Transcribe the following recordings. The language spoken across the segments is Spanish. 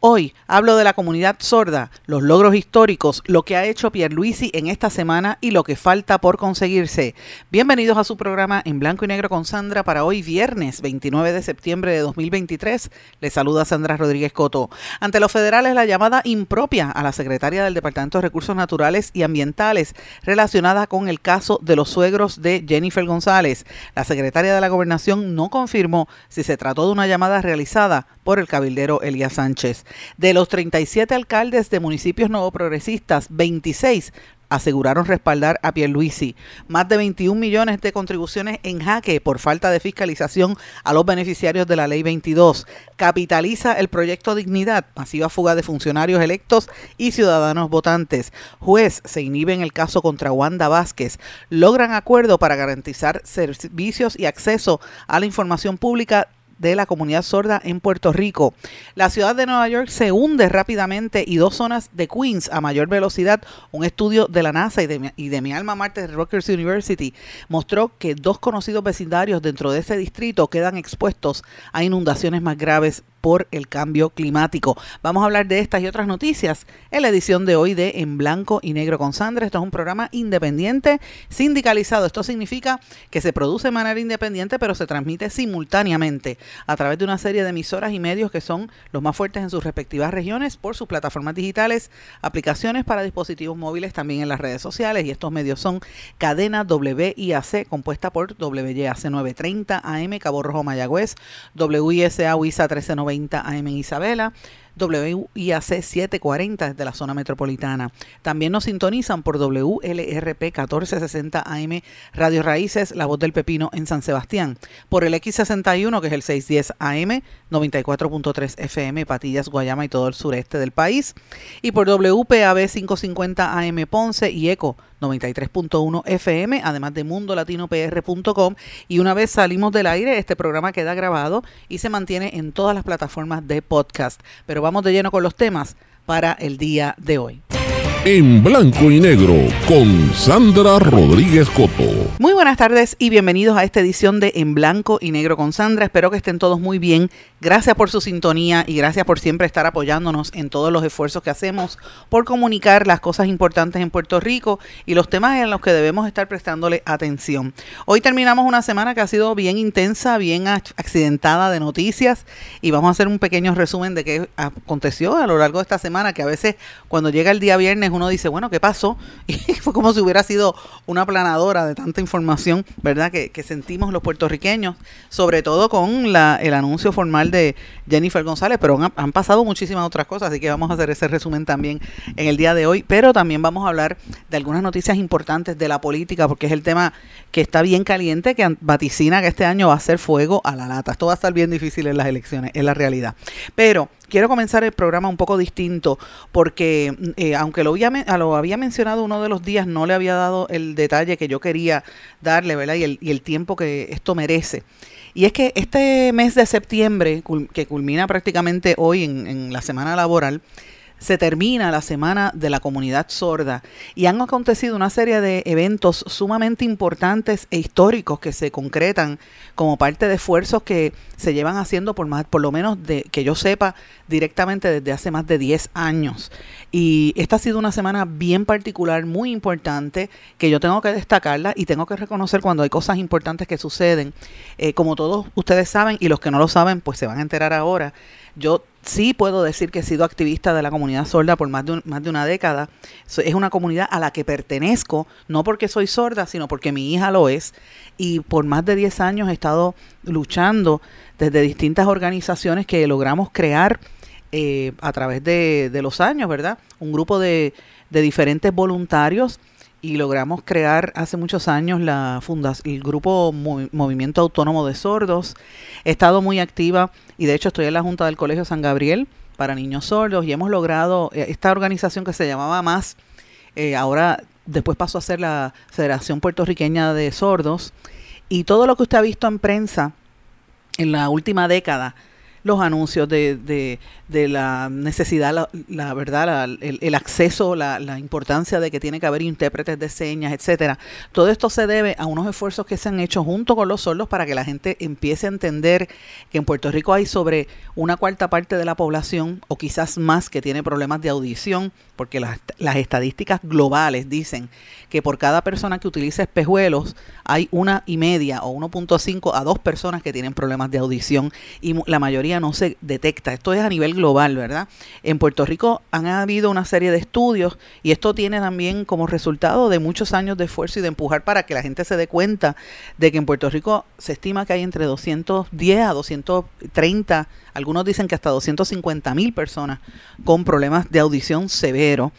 Hoy hablo de la comunidad sorda, los logros históricos, lo que ha hecho Pierluisi en esta semana y lo que falta por conseguirse. Bienvenidos a su programa en blanco y negro con Sandra para hoy viernes 29 de septiembre de 2023. Les saluda Sandra Rodríguez Coto. Ante los federales la llamada impropia a la secretaria del Departamento de Recursos Naturales y Ambientales relacionada con el caso de los suegros de Jennifer González. La secretaria de la Gobernación no confirmó si se trató de una llamada realizada por el cabildero Elías Sánchez. De los 37 alcaldes de municipios nuevo progresistas, 26 aseguraron respaldar a Pierluisi. Más de 21 millones de contribuciones en jaque por falta de fiscalización a los beneficiarios de la Ley 22. Capitaliza el proyecto Dignidad, masiva fuga de funcionarios electos y ciudadanos votantes. Juez se inhibe en el caso contra Wanda Vázquez. Logran acuerdo para garantizar servicios y acceso a la información pública de la comunidad sorda en Puerto Rico. La ciudad de Nueva York se hunde rápidamente y dos zonas de Queens a mayor velocidad. Un estudio de la NASA y de, mi, de mi alma mater, Rutgers University, mostró que dos conocidos vecindarios dentro de ese distrito quedan expuestos a inundaciones más graves por el cambio climático. Vamos a hablar de estas y otras noticias en la edición de hoy de En Blanco y Negro con Sandra. Esto es un programa independiente, sindicalizado. Esto significa que se produce de manera independiente, pero se transmite simultáneamente a través de una serie de emisoras y medios que son los más fuertes en sus respectivas regiones por sus plataformas digitales, aplicaciones para dispositivos móviles, también en las redes sociales. Y estos medios son Cadena WIAC, compuesta por WYAC 930 AM, Cabo Rojo Mayagüez, WISA WISA 1390 AM Isabela, WIAC 740 desde la zona metropolitana. También nos sintonizan por WLRP 1460 AM Radio Raíces, La Voz del Pepino en San Sebastián, por el X61 que es el 610 AM, 94.3 FM Patillas, Guayama y todo el sureste del país, y por WPAB 550 AM Ponce y ECO 93.1 FM, además de mundolatinopr.com. Y una vez salimos del aire, este programa queda grabado y se mantiene en todas las plataformas de podcast. Pero vamos de lleno con los temas para el día de hoy. En blanco y negro con Sandra Rodríguez Coto. Muy buenas tardes y bienvenidos a esta edición de En blanco y negro con Sandra. Espero que estén todos muy bien. Gracias por su sintonía y gracias por siempre estar apoyándonos en todos los esfuerzos que hacemos por comunicar las cosas importantes en Puerto Rico y los temas en los que debemos estar prestándole atención. Hoy terminamos una semana que ha sido bien intensa, bien accidentada de noticias y vamos a hacer un pequeño resumen de qué aconteció a lo largo de esta semana, que a veces cuando llega el día viernes uno dice, bueno, ¿qué pasó? Y fue como si hubiera sido una planadora de tanta información, ¿verdad? Que, sentimos los puertorriqueños, sobre todo con la, el anuncio formal de Jennifer González, pero han, han, pasado muchísimas otras cosas, así que vamos a hacer ese resumen también en el día de hoy, pero también vamos a hablar de algunas noticias importantes de la política, porque es el tema que está bien caliente, que vaticina que este año va a ser fuego a la lata. Esto va a estar bien difícil en las elecciones, es la realidad. Pero quiero comenzar el programa un poco distinto porque eh, aunque lo había, lo había mencionado uno de los días, no le había dado el detalle que yo quería darle, ¿verdad? Y el, y el tiempo que esto merece. Y es que este mes de septiembre, que culmina prácticamente hoy en, en la semana laboral, se termina la semana de la comunidad sorda y han acontecido una serie de eventos sumamente importantes e históricos que se concretan como parte de esfuerzos que se llevan haciendo por más por lo menos de que yo sepa directamente desde hace más de 10 años. Y esta ha sido una semana bien particular, muy importante, que yo tengo que destacarla y tengo que reconocer cuando hay cosas importantes que suceden. Eh, como todos ustedes saben y los que no lo saben, pues se van a enterar ahora. Yo sí puedo decir que he sido activista de la comunidad sorda por más de, más de una década. Es una comunidad a la que pertenezco, no porque soy sorda, sino porque mi hija lo es. Y por más de 10 años he estado luchando desde distintas organizaciones que logramos crear eh, a través de, de, los años, ¿verdad? Un grupo de, de diferentes voluntarios y logramos crear hace muchos años la fundación, el grupo Movimiento Autónomo de Sordos. He estado muy activa y de hecho estoy en la Junta del Colegio San Gabriel para Niños Sordos y hemos logrado esta organización que se llamaba Más eh, ahora después pasó a ser la Federación Puertorriqueña de Sordos, y todo lo que usted ha visto en prensa en la última década, los anuncios de, de, la necesidad, la, la verdad, el, el, acceso, la, la, importancia de que tiene que haber intérpretes de señas, etcétera. Todo esto se debe a unos esfuerzos que se han hecho junto con los sordos para que la gente empiece a entender que en Puerto Rico hay sobre una cuarta parte de la población, o quizás más, que tiene problemas de audición, porque las, las estadísticas globales dicen que por cada persona que utiliza espejuelos hay una y media o 1.5 a dos personas que tienen problemas de audición y la mayoría no se detecta. Esto es a nivel global, ¿verdad? En Puerto Rico han habido una serie de estudios y esto tiene también como resultado de muchos años de esfuerzo y de empujar para que la gente se dé cuenta de que en Puerto Rico se estima que hay entre 210 a 230, algunos dicen que hasta 250 mil personas con problemas de audición severo.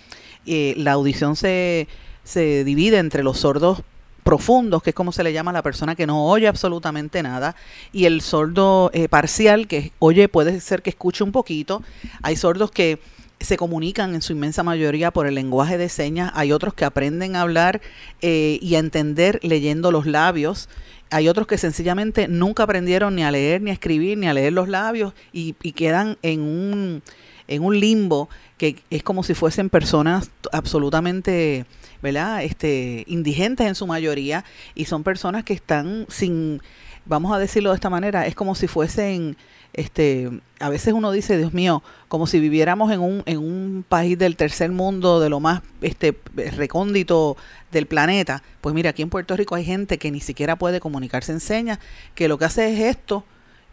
Eh, la audición se, se divide entre los sordos profundos, que es como se le llama a la persona que no oye absolutamente nada, y el sordo eh, parcial, que oye, puede ser que escuche un poquito. Hay sordos que se comunican en su inmensa mayoría por el lenguaje de señas, hay otros que aprenden a hablar eh, y a entender leyendo los labios. Hay otros que sencillamente nunca aprendieron ni a leer, ni a escribir, ni a leer los labios y, y quedan en un, en un limbo que es como si fuesen personas absolutamente ¿verdad? Este, indigentes en su mayoría y son personas que están sin, vamos a decirlo de esta manera, es como si fuesen, este, a veces uno dice, Dios mío, como si viviéramos en un, en un país del tercer mundo, de lo más este, recóndito del planeta. Pues mira, aquí en Puerto Rico hay gente que ni siquiera puede comunicarse en señas, que lo que hace es esto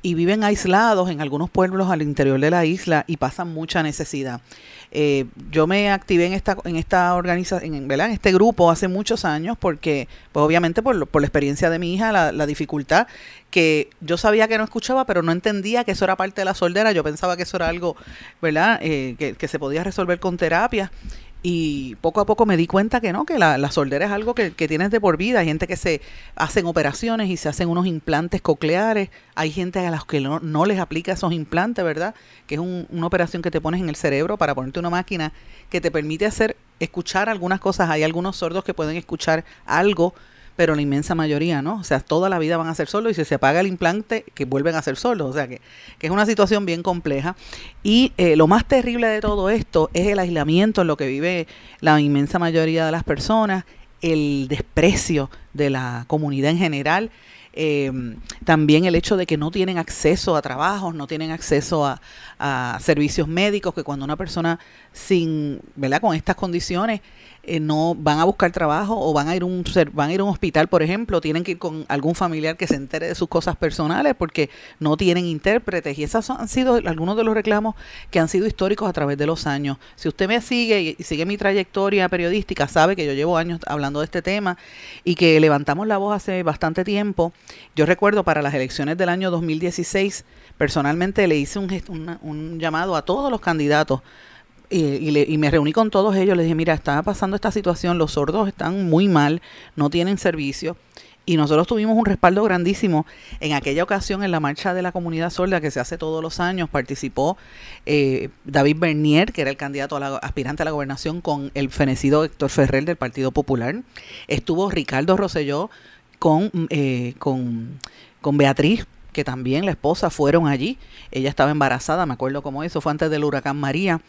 y viven aislados en algunos pueblos al interior de la isla y pasan mucha necesidad. Eh, yo me activé en esta en esta organización, en, ¿verdad? en este grupo hace muchos años porque, pues obviamente por, por la experiencia de mi hija, la, la, dificultad que yo sabía que no escuchaba, pero no entendía que eso era parte de la soldera. Yo pensaba que eso era algo, ¿verdad? Eh, que, que se podía resolver con terapia y poco a poco me di cuenta que no, que la, la sordera es algo que, que, tienes de por vida. Hay gente que se hacen operaciones y se hacen unos implantes cocleares. Hay gente a las que no, no les aplica esos implantes, ¿verdad? Que es un, una operación que te pones en el cerebro para ponerte una máquina que te permite hacer escuchar algunas cosas. Hay algunos sordos que pueden escuchar algo pero la inmensa mayoría no. O sea, toda la vida van a ser sordos y si se apaga el implante, que vuelven a ser sordos. O sea, que, que es una situación bien compleja. Y eh, lo más terrible de todo esto es el aislamiento en lo que vive la inmensa mayoría de las personas, el desprecio de la comunidad en general. Eh, también el hecho de que no tienen acceso a trabajos, no tienen acceso a, a servicios médicos, que cuando una persona sin, ¿verdad? Con estas condiciones eh, no van a buscar trabajo o van a ir a un van a ir a un hospital, por ejemplo, tienen que ir con algún familiar que se entere de sus cosas personales porque no tienen intérpretes y esos han sido algunos de los reclamos que han sido históricos a través de los años. Si usted me sigue y sigue mi trayectoria periodística, sabe que yo llevo años hablando de este tema y que levantamos la voz hace bastante tiempo. Yo recuerdo para las elecciones del año 2016, personalmente le hice un, un, un llamado a todos los candidatos y, y, le, y, me reuní con todos ellos, les dije, mira, está pasando esta situación, los sordos están muy mal, no tienen servicio. Y nosotros tuvimos un respaldo grandísimo. En aquella ocasión, en la marcha de la comunidad sorda que se hace todos los años, participó eh, David Bernier, que era el candidato a la, aspirante a la gobernación, con el fenecido Héctor Ferrer del Partido Popular. Estuvo Ricardo Rosselló con, eh, con, con Beatriz que también la esposa fueron allí. Ella estaba embarazada, me acuerdo cómo eso, fue antes del huracán María.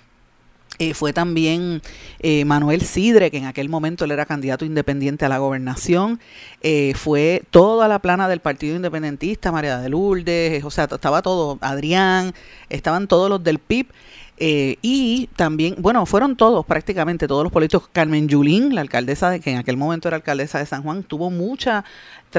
Eh, fue también eh, Manuel Sidre, que en aquel momento él era candidato independiente a la gobernación. Eh, fue toda la plana del Partido Independentista, María de Lourdes, o sea, estaba todo, Adrián, estaban todos los del PIB. y también, bueno, fueron todos, prácticamente todos los políticos. Carmen Yulín, la alcaldesa, de, que en aquel momento era alcaldesa de San Juan, tuvo mucha,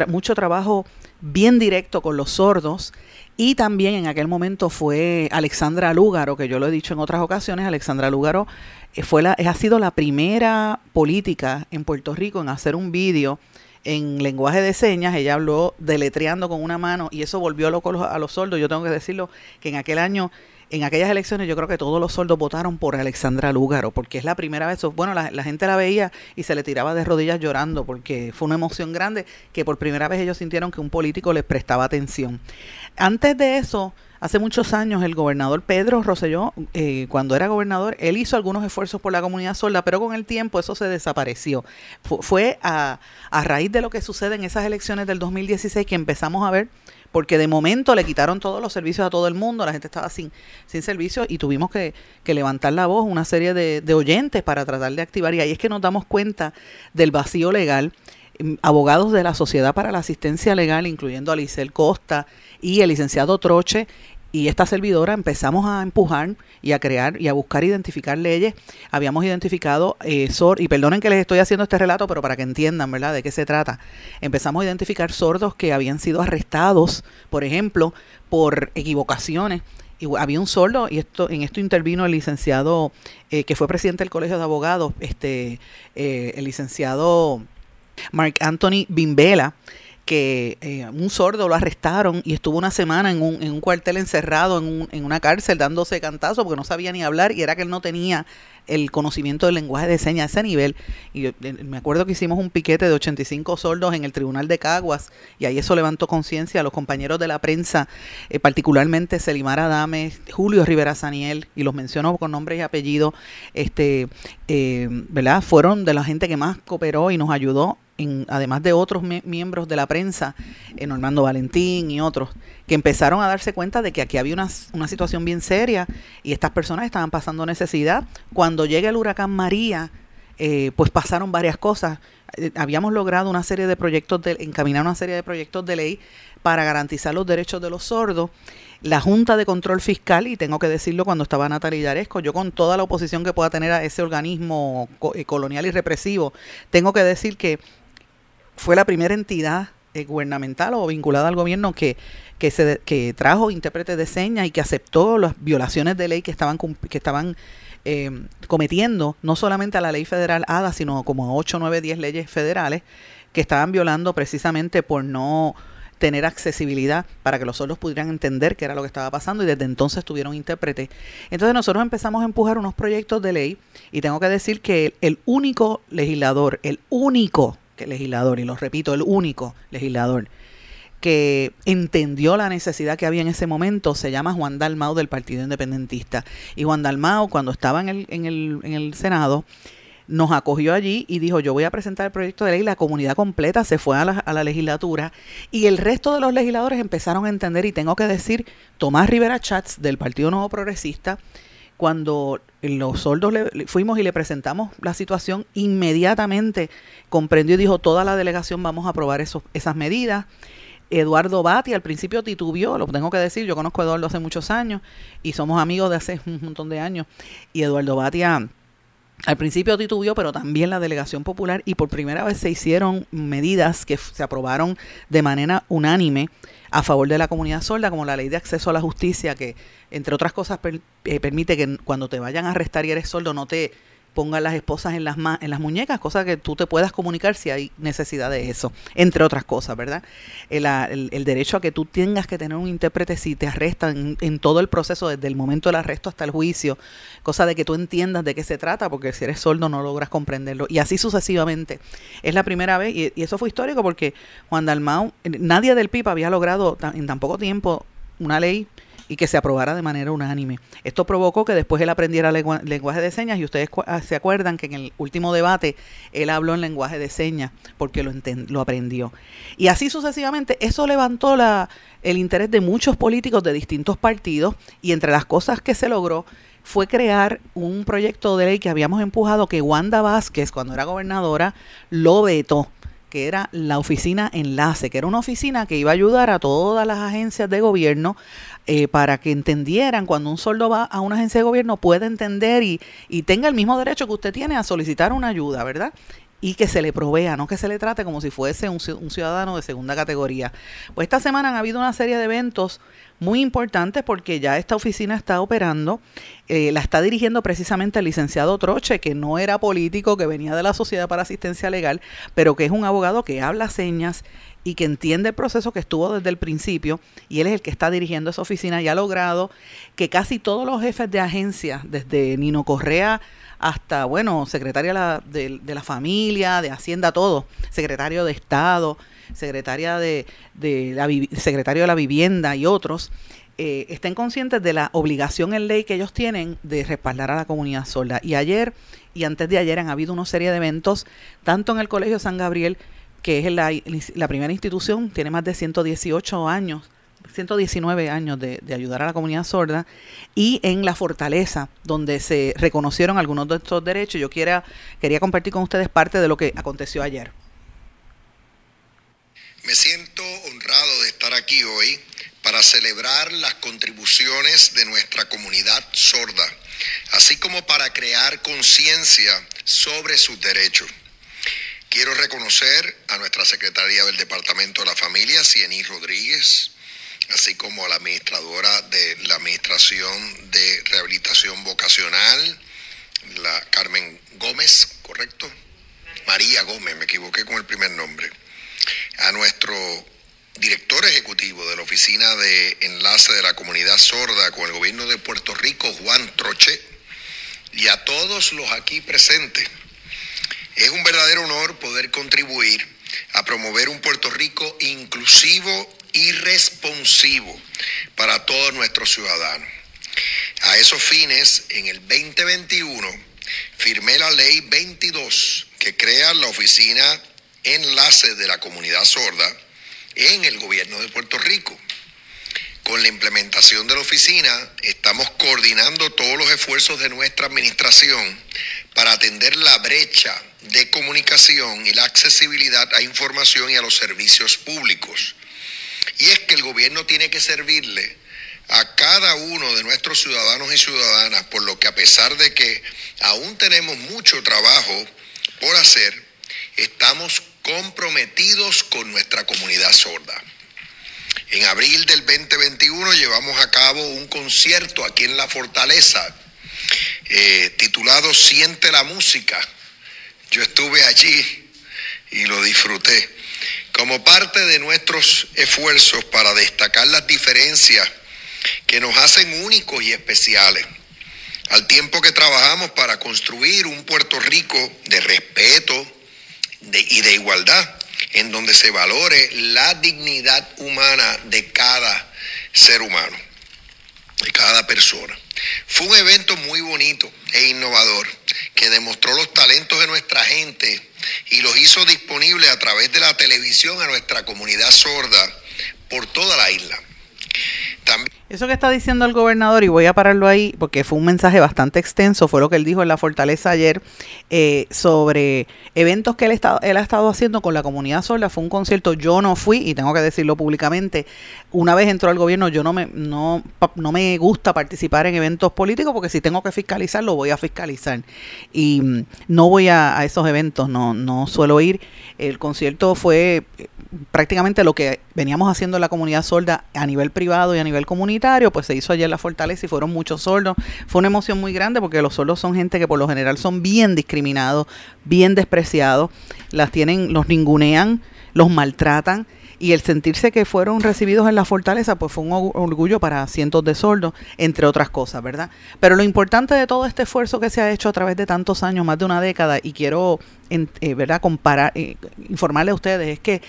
mucho trabajo bien directo con los sordos. Y también en aquel momento fue Alexandra Lúgaro, que yo lo he dicho en otras ocasiones, Alexandra Lúgaro eh, fue la, ha sido la primera política en Puerto Rico en hacer un vídeo en lenguaje de señas, ella habló deletreando con una mano y eso volvió loco a los sordos. Yo tengo que decirlo que en aquel año en aquellas elecciones yo creo que todos los sordos votaron por Alexandra Lúgaro, porque es la primera vez, bueno, la, la, gente la veía y se le tiraba de rodillas llorando, porque fue una emoción grande que por primera vez ellos sintieron que un político les prestaba atención. Antes de eso, Hace muchos años el gobernador Pedro Rosselló, eh, cuando era gobernador, él hizo algunos esfuerzos por la comunidad sorda, pero con el tiempo eso se desapareció. fue a, a raíz de lo que sucede en esas elecciones del 2016 que empezamos a ver porque de momento le quitaron todos los servicios a todo el mundo, la gente estaba sin, sin servicios y tuvimos que, levantar la voz, una serie de, de, oyentes para tratar de activar. Y ahí es que nos damos cuenta del vacío legal. Mm, abogados de la Sociedad para la Asistencia Legal, incluyendo a Licel Costa y el licenciado Troche, y esta servidora empezamos a empujar y a crear y a buscar identificar leyes. Habíamos identificado, eh, y perdonen que les estoy haciendo este relato, pero para que entiendan, ¿verdad?, de qué se trata. Empezamos a identificar sordos que habían sido arrestados, por ejemplo, por equivocaciones. Y había un sordo, y esto en esto intervino el licenciado, eh, que fue presidente del Colegio de Abogados, este eh, el licenciado Mark Anthony Bimbela, que eh, un sordo lo arrestaron y estuvo una semana en un, en un cuartel encerrado, en, un, en una cárcel, dándose cantazo porque no sabía ni hablar y era que él no tenía el conocimiento del lenguaje de señas a ese nivel. Y eh, me acuerdo que hicimos un piquete de 85 sordos en el Tribunal de Caguas y ahí eso levantó conciencia a los compañeros de la prensa, eh, particularmente Selimar Adame, Julio Rivera Saniel, y los menciono con nombres y apellidos, este, ¿verdad? Fueron de la gente que más cooperó y nos ayudó además de otros miembros de la prensa, eh, Normando Valentín y otros, que empezaron a darse cuenta de que aquí había una, situación bien seria y estas personas estaban pasando necesidad. Cuando llega el huracán María, eh, pues pasaron varias cosas. Eh, habíamos logrado una serie de proyectos, de, encaminar una serie de proyectos de ley para garantizar los derechos de los sordos. La Junta de Control Fiscal, y tengo que decirlo cuando estaba Natalia Yaresco, yo con toda la oposición que pueda tener a ese organismo colonial y represivo, tengo que decir que fue la primera entidad eh, gubernamental o vinculada al gobierno que, que, se, que trajo intérpretes de señas y que aceptó las violaciones de ley que estaban, que estaban eh, cometiendo, no solamente a la ley federal ADA, sino como a 8, 9, 10 leyes federales que estaban violando precisamente por no tener accesibilidad para que los sordos pudieran entender qué era lo que estaba pasando y desde entonces tuvieron intérprete. Entonces nosotros empezamos a empujar unos proyectos de ley y tengo que decir que el único legislador, el único legislador, y lo repito, el único legislador que entendió la necesidad que había en ese momento se llama Juan Dalmau del Partido Independentista. Y Juan Dalmau, cuando estaba en el, en el, en el Senado, nos acogió allí y dijo, yo voy a presentar el proyecto de ley, la comunidad completa se fue a la, a la, legislatura y el resto de los legisladores empezaron a entender y tengo que decir, Tomás Rivera Chats del Partido Nuevo Progresista, cuando los soldos le, fuimos y le presentamos la situación, inmediatamente comprendió y dijo, toda la delegación vamos a aprobar esas medidas. Eduardo Bati al principio titubió, lo tengo que decir, yo conozco a Eduardo hace muchos años y somos amigos de hace un montón de años. Y Eduardo Batia al principio titubió, pero también la delegación popular y por primera vez se hicieron medidas que se aprobaron de manera unánime a favor de la comunidad sorda, como la ley de acceso a la justicia, que entre otras cosas eh, permite que cuando te vayan a arrestar y eres sordo no te pongan las esposas en las, en las muñecas, cosa que tú te puedas comunicar si hay necesidad de eso, entre otras cosas, ¿verdad? El, derecho a que tú tengas que tener un intérprete si te arrestan en, todo el proceso, desde el momento del arresto hasta el juicio, cosa de que tú entiendas de qué se trata, porque si eres sordo no logras comprenderlo, y así sucesivamente. Es la primera vez, y, y eso fue histórico porque Juan Dalmau, nadie del PIB había logrado en tan poco tiempo una ley y que se aprobara de manera unánime. Esto provocó que después él aprendiera lenguaje de señas y ustedes ah, se acuerdan que en el último debate él habló en lenguaje de señas porque lo, lo aprendió. Y así sucesivamente, eso levantó el interés de muchos políticos de distintos partidos y entre las cosas que se logró fue crear un proyecto de ley que habíamos empujado que Wanda Vázquez, cuando era gobernadora, lo vetó que era la oficina enlace, que era una oficina que iba a ayudar a todas las agencias de gobierno eh, para que entendieran cuando un sordo va a una agencia de gobierno puede entender y, y tenga el mismo derecho que usted tiene a solicitar una ayuda, ¿verdad? y que se le provea, no que se le trate como si fuese un, ciudadano de segunda categoría. Pues esta semana han habido una serie de eventos muy importantes porque ya esta oficina está operando, eh, la está dirigiendo precisamente el licenciado Troche, que no era político, que venía de la Sociedad para Asistencia Legal, pero que es un abogado que habla señas y que entiende el proceso que estuvo desde el principio y él es el que está dirigiendo esa oficina y ha logrado que casi todos los jefes de agencia, desde Nino Correa hasta, bueno, secretaria de, la familia, de Hacienda, todo, secretario de Estado, secretaria de, la, secretario de la Vivienda y otros, eh, estén conscientes de la obligación en ley que ellos tienen de respaldar a la comunidad sorda. Y ayer y antes de ayer han habido una serie de eventos, tanto en el Colegio San Gabriel, que es la, la primera institución, tiene más de 118 años 119 años de, ayudar a la comunidad sorda y en la fortaleza donde se reconocieron algunos de estos derechos. Yo quiera, quería compartir con ustedes parte de lo que aconteció ayer. Me siento honrado de estar aquí hoy para celebrar las contribuciones de nuestra comunidad sorda, así como para crear conciencia sobre sus derechos. Quiero reconocer a nuestra secretaria del Departamento de la Familia, Ciení Rodríguez, así como a la administradora de la Administración de Rehabilitación Vocacional, la Carmen Gómez, ¿correcto? María Gómez, me equivoqué con el primer nombre. A nuestro director ejecutivo de la Oficina de Enlace de la Comunidad Sorda con el Gobierno de Puerto Rico, Juan Troche, y a todos los aquí presentes. Es un verdadero honor poder contribuir a promover un Puerto Rico inclusivo y responsivo para todos nuestros ciudadanos. A esos fines, en el 2021, firmé la ley 22 que crea la oficina enlace de la comunidad sorda en el gobierno de Puerto Rico. Con la implementación de la oficina estamos coordinando todos los esfuerzos de nuestra administración para atender la brecha de comunicación y la accesibilidad a información y a los servicios públicos. Y es que el gobierno tiene que servirle a cada uno de nuestros ciudadanos y ciudadanas, por lo que a pesar de que aún tenemos mucho trabajo por hacer, estamos comprometidos con nuestra comunidad sorda. En abril del 2021 llevamos a cabo un concierto aquí en La Fortaleza eh, titulado Siente la Música. Yo estuve allí y lo disfruté. Como parte de nuestros esfuerzos para destacar las diferencias que nos hacen únicos y especiales, al tiempo que trabajamos para construir un Puerto Rico de respeto y de igualdad, en donde se valore la dignidad humana de cada ser humano, de cada persona. Fue un evento muy bonito e innovador que demostró los talentos de nuestra gente y los hizo disponibles a través de la televisión a nuestra comunidad sorda por toda la isla. Eso que está diciendo el gobernador, y voy a pararlo ahí porque fue un mensaje bastante extenso, fue lo que él dijo en la fortaleza ayer eh, sobre eventos que él, él ha estado haciendo con la comunidad sorda. Fue un concierto, yo no fui, y tengo que decirlo públicamente, una vez entró al gobierno, yo no me, no, no me gusta participar en eventos políticos porque si tengo que fiscalizar, lo voy a fiscalizar. Y mm, no voy a, esos eventos, no, no suelo ir. El concierto fue prácticamente lo que veníamos haciendo en la comunidad sorda a nivel privado y a nivel comunitario, pues se hizo ayer en la fortaleza y fueron muchos sordos. Fue una emoción muy grande porque los sordos son gente que por lo general son bien discriminados, bien despreciados, las tienen, los ningunean, los maltratan y el sentirse que fueron recibidos en la fortaleza, pues fue un orgullo para cientos de sordos, entre otras cosas, ¿verdad? Pero lo importante de todo este esfuerzo que se ha hecho a través de tantos años, más de una década, y quiero, eh, ¿verdad?, comparar, eh, informarle a ustedes, es que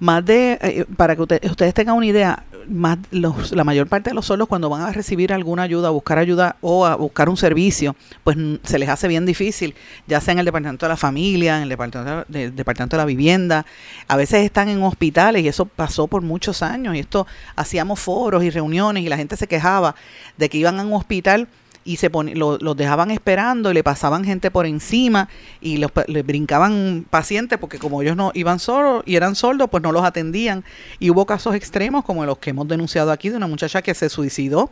más de, eh, para que ustedes tengan una idea, más los, la mayor parte de los solos cuando van a recibir alguna ayuda, a buscar ayuda o a buscar un servicio, pues se les hace bien difícil, ya sea en el departamento de la familia, en el departamento, de, departamento de la vivienda, a veces están en hospitales y eso pasó por muchos años y esto hacíamos foros y reuniones y la gente se quejaba de que iban a un hospital y se los dejaban esperando y le pasaban gente por encima y los, les brincaban pacientes porque como ellos no iban solos y eran sordos, pues no los atendían. Y hubo casos extremos como los que hemos denunciado aquí de una muchacha que se suicidó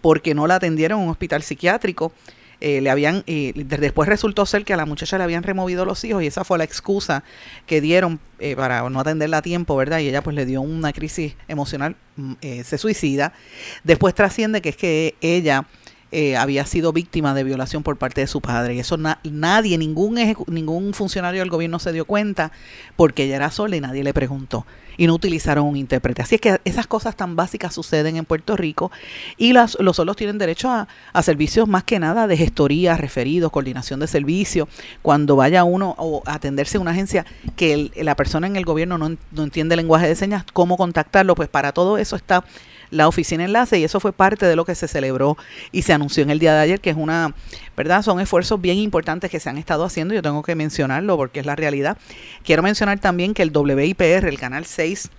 porque no la atendieron en un hospital psiquiátrico. Eh, le habían y después resultó ser que a la muchacha le habían removido los hijos y esa fue la excusa que dieron eh, para no atenderla a tiempo, ¿verdad? Y ella pues le dio una crisis emocional, mm, eh, se suicida. Después trasciende que es que ella eh, había sido víctima de violación por parte de su padre. Y eso nadie, ningún, ningún funcionario del gobierno se dio cuenta porque ella era sola y nadie le preguntó. Y no utilizaron un intérprete. Así es que esas cosas tan básicas suceden en Puerto Rico y las, los solos tienen derecho a, servicios más que nada de gestoría, referidos, coordinación de servicios. Cuando vaya uno a atenderse a una agencia que la persona en el gobierno no, no entiende el lenguaje de señas, cómo contactarlo, pues para todo eso está la oficina enlace y eso fue parte de lo que se celebró y se anunció en el día de ayer, que es una, ¿verdad? Son esfuerzos bien importantes que se han estado haciendo, yo tengo que mencionarlo porque es la realidad. Quiero mencionar también que el WIPR, el Canal 6,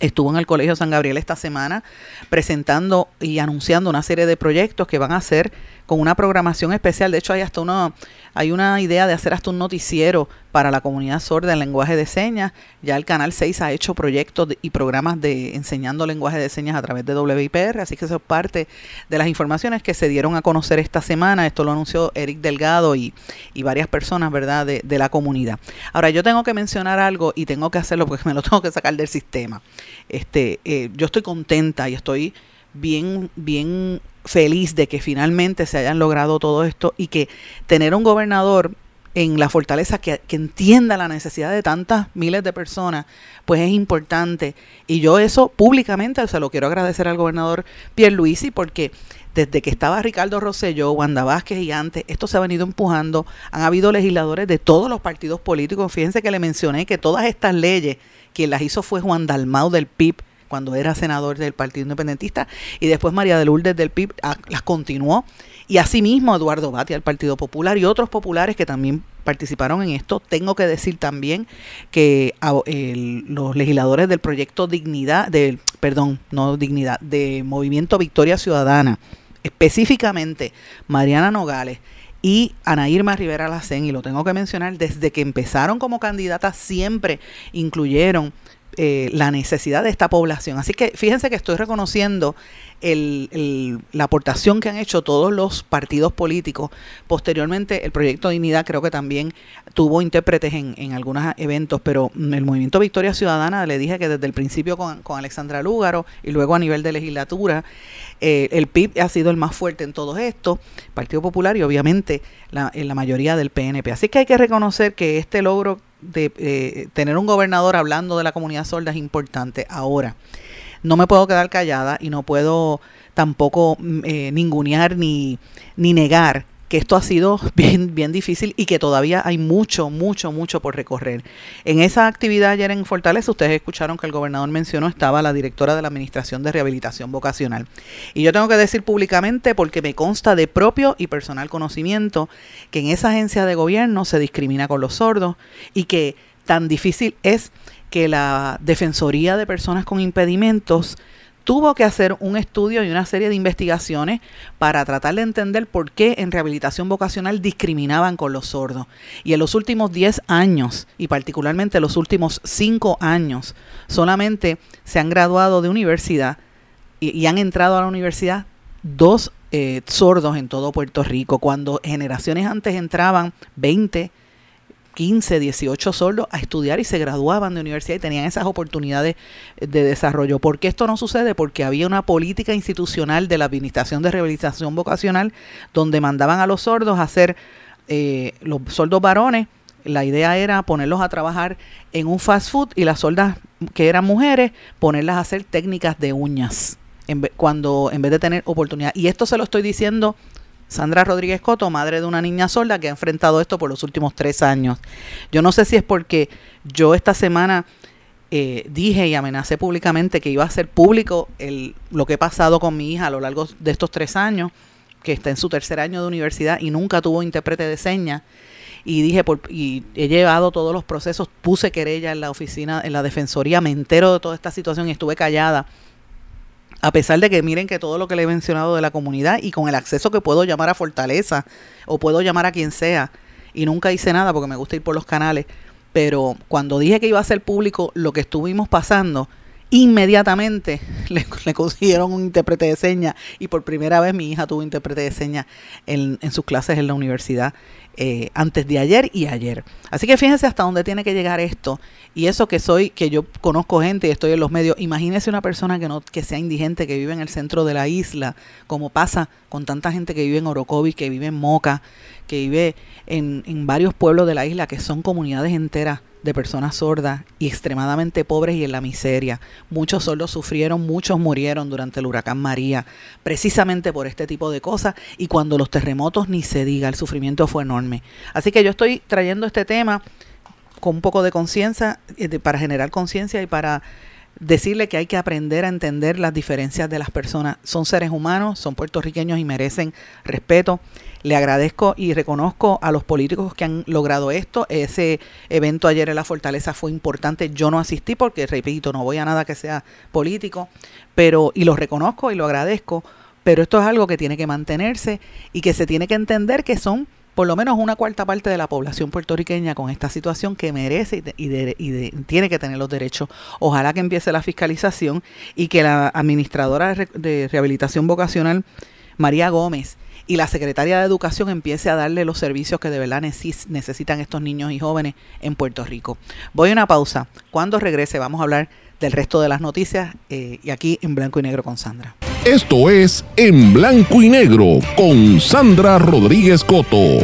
Estuvo en el Colegio San Gabriel esta semana presentando y anunciando una serie de proyectos que van a hacer con una programación especial. De hecho, hay hasta una, hay una idea de hacer hasta un noticiero para la comunidad sorda en lenguaje de señas. Ya el Canal 6 ha hecho proyectos y programas de enseñando lenguaje de señas a través de WIPR, así que eso es parte de las informaciones que se dieron a conocer esta semana. Esto lo anunció Eric Delgado y, y varias personas, ¿verdad?, de, de la comunidad. Ahora, yo tengo que mencionar algo y tengo que hacerlo porque me lo tengo que sacar del sistema. Este, eh, yo estoy contenta y estoy bien, bien feliz de que finalmente se hayan logrado todo esto y que tener un gobernador en la fortaleza que, entienda la necesidad de tantas miles de personas, pues es importante. Y yo eso públicamente se lo quiero agradecer al gobernador Pierluisi porque desde que estaba Ricardo Rosselló, Wanda Vázquez y antes, esto se ha venido empujando. Han habido legisladores de todos los partidos políticos. Fíjense que le mencioné que todas estas leyes, quien las hizo fue Juan Dalmau del PIB, cuando era senador del Partido Independentista, y después María de Lourdes del PIB ah, las continuó, y asimismo Eduardo Bati al Partido Popular y otros populares que también participaron en esto. Tengo que decir también que ah, los legisladores del proyecto Dignidad, del, perdón, no Dignidad, de Movimiento Victoria Ciudadana, específicamente Mariana Nogales, y Ana Irma Rivera Lacén, y lo tengo que mencionar, desde que empezaron como candidatas siempre incluyeron eh, la necesidad de esta población. Así que fíjense que estoy reconociendo el, la aportación que han hecho todos los partidos políticos. Posteriormente, el proyecto Dignidad creo que también tuvo intérpretes en, en algunos eventos, pero el movimiento Victoria Ciudadana, le dije que desde el principio con, con Alexandra Lúgaro y luego a nivel de legislatura, eh, el PIB ha sido el más fuerte en todo esto, Partido Popular y obviamente en la mayoría del PNP. Así que hay que reconocer que este logro de eh, tener un gobernador hablando de la comunidad sorda es importante. Ahora, no me puedo quedar callada y no puedo tampoco mm, eh, ningunear ni, ni negar que esto ha sido bien, bien difícil y que todavía hay mucho, mucho, mucho por recorrer. En esa actividad ayer en Fortaleza, ustedes escucharon que el gobernador mencionó, estaba la directora de la Administración de Rehabilitación Vocacional. Y yo tengo que decir públicamente, porque me consta de propio y personal conocimiento, que en esa agencia de gobierno se discrimina con los sordos y que tan difícil es que la Defensoría de Personas con Impedimentos tuvo que hacer un estudio y una serie de investigaciones para tratar de entender por qué en rehabilitación vocacional discriminaban con los sordos. Y en los últimos 10 años, y particularmente los últimos 5 años, solamente se han graduado de universidad y, han entrado a la universidad dos eh, sordos en todo Puerto Rico, cuando generaciones antes entraban 20, 15, 18 sordos a estudiar y se graduaban de universidad y tenían esas oportunidades de desarrollo. ¿Por qué esto no sucede? Porque había una política institucional de la Administración de Rehabilitación Vocacional donde mandaban a los sordos a hacer, eh, los sordos varones, la idea era ponerlos a trabajar en un fast food y las sordas que eran mujeres, ponerlas a hacer técnicas de uñas. cuando en vez de tener oportunidad. Y esto se lo estoy diciendo Sandra Rodríguez Coto, madre de una niña sorda que ha enfrentado esto por los últimos tres años. Yo no sé si es porque yo esta semana eh, dije y amenacé públicamente que iba a hacer público lo que he pasado con mi hija a lo largo de estos tres años, que está en su tercer año de universidad y nunca tuvo intérprete de señas. Y dije, por, y he llevado todos los procesos, puse querella en la oficina, en la defensoría, me entero de toda esta situación y estuve callada a pesar de que miren que todo lo que le he mencionado de la comunidad y con el acceso que puedo llamar a Fortaleza o puedo llamar a quien sea y nunca hice nada porque me gusta ir por los canales, pero cuando dije que iba a ser público lo que estuvimos pasando, inmediatamente le, consiguieron un intérprete de señas y por primera vez mi hija tuvo intérprete de señas en, en sus clases en la universidad eh, antes de ayer y ayer. Así que fíjense hasta dónde tiene que llegar esto. Y eso que soy, que yo conozco gente y estoy en los medios, imagínese una persona que no, que sea indigente, que vive en el centro de la isla, como pasa con tanta gente que vive en Orocovis, que vive en Moca, que vive en, en varios pueblos de la isla, que son comunidades enteras de personas sordas y extremadamente pobres y en la miseria. Muchos sordos sufrieron, muchos murieron durante el huracán María, precisamente por este tipo de cosas y cuando los terremotos ni se diga, el sufrimiento fue enorme. Así que yo estoy trayendo este tema con un poco de conciencia, eh, para generar conciencia y para decirle que hay que aprender a entender las diferencias de las personas. Son seres humanos, son puertorriqueños y merecen respeto. Le agradezco y reconozco a los políticos que han logrado esto. Ese evento ayer en la Fortaleza fue importante. Yo no asistí porque, repito, no voy a nada que sea político, pero y lo reconozco y lo agradezco. Pero esto es algo que tiene que mantenerse y que se tiene que entender que son por lo menos una cuarta parte de la población puertorriqueña con esta situación que merece y, tiene que tener los derechos. Ojalá que empiece la fiscalización y que la administradora de rehabilitación vocacional, María Gómez, y la secretaria de Educación empiece a darle los servicios que de verdad necesitan estos niños y jóvenes en Puerto Rico. Voy a una pausa. Cuando regrese vamos a hablar del resto de las noticias eh, y aquí en blanco y negro con Sandra. Esto es En Blanco y Negro con Sandra Rodríguez Coto.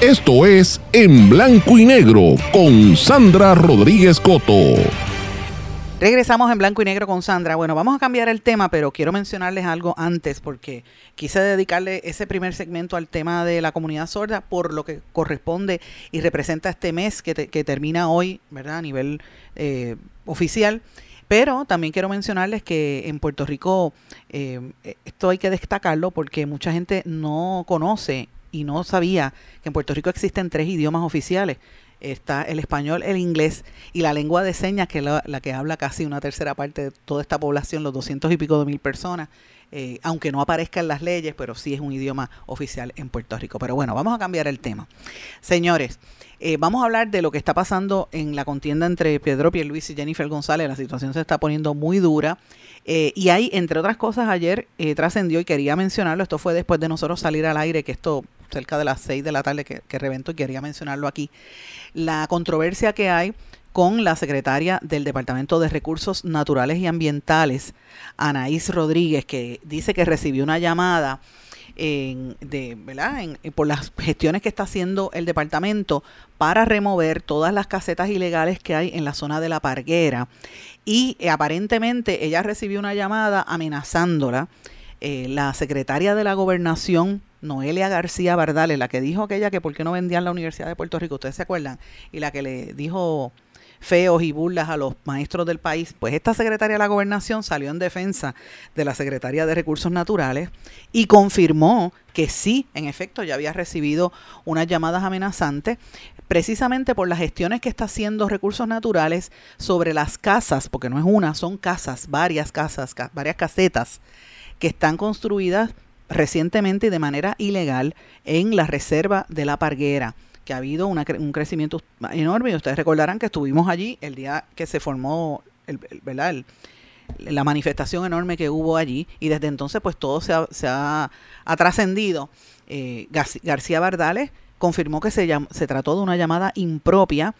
Esto es En Blanco y Negro con Sandra Rodríguez Coto. Regresamos en blanco y negro con Sandra. Bueno, vamos a cambiar el tema, pero quiero mencionarles algo antes porque quise dedicarle ese primer segmento al tema de la comunidad sorda por lo que corresponde y representa este mes que, termina hoy, ¿verdad? A nivel eh, oficial. Pero también quiero mencionarles que en Puerto Rico eh, esto hay que destacarlo porque mucha gente no conoce y no sabía que en Puerto Rico existen tres idiomas oficiales. Está el español, el inglés y la lengua de señas, que es la, que habla casi una tercera parte de toda esta población, los doscientos y pico de mil personas, eh, aunque no aparezca en las leyes, pero sí es un idioma oficial en Puerto Rico. Pero bueno, vamos a cambiar el tema. Señores, eh, vamos a hablar de lo que está pasando en la contienda entre Pedro Pierluisi y Jennifer González. La situación se está poniendo muy dura. Eh, y hay, entre otras cosas, ayer trascendió y quería mencionarlo. Esto fue después de nosotros salir al aire, que esto cerca de las seis de la tarde que, que reventó y quería mencionarlo aquí la controversia que hay con la secretaria del Departamento de Recursos Naturales y Ambientales, Anaís Rodríguez, que dice que recibió una llamada de, ¿verdad? por las gestiones que está haciendo el departamento para remover todas las casetas ilegales que hay en la zona de la Parguera. Y eh, aparentemente ella recibió una llamada amenazándola. Eh, la secretaria de la gobernación Noelia García Bardales, la que dijo aquella que por qué no vendían la Universidad de Puerto Rico, ustedes se acuerdan, y la que le dijo feos y burlas a los maestros del país, pues esta secretaria de la gobernación salió en defensa de la secretaria de Recursos Naturales y confirmó que sí, en efecto, ya había recibido unas llamadas amenazantes precisamente por las gestiones que está haciendo Recursos Naturales sobre las casas, porque no es una, son casas, varias casas, varias casetas que están construidas recientemente y de manera ilegal en la reserva de la Parguera, que ha habido un crecimiento enorme. Ustedes recordarán que estuvimos allí el día que se formó el, la manifestación enorme que hubo allí y desde entonces pues todo se ha, trascendido. Eh, García Bardales confirmó que se, se trató de una llamada impropia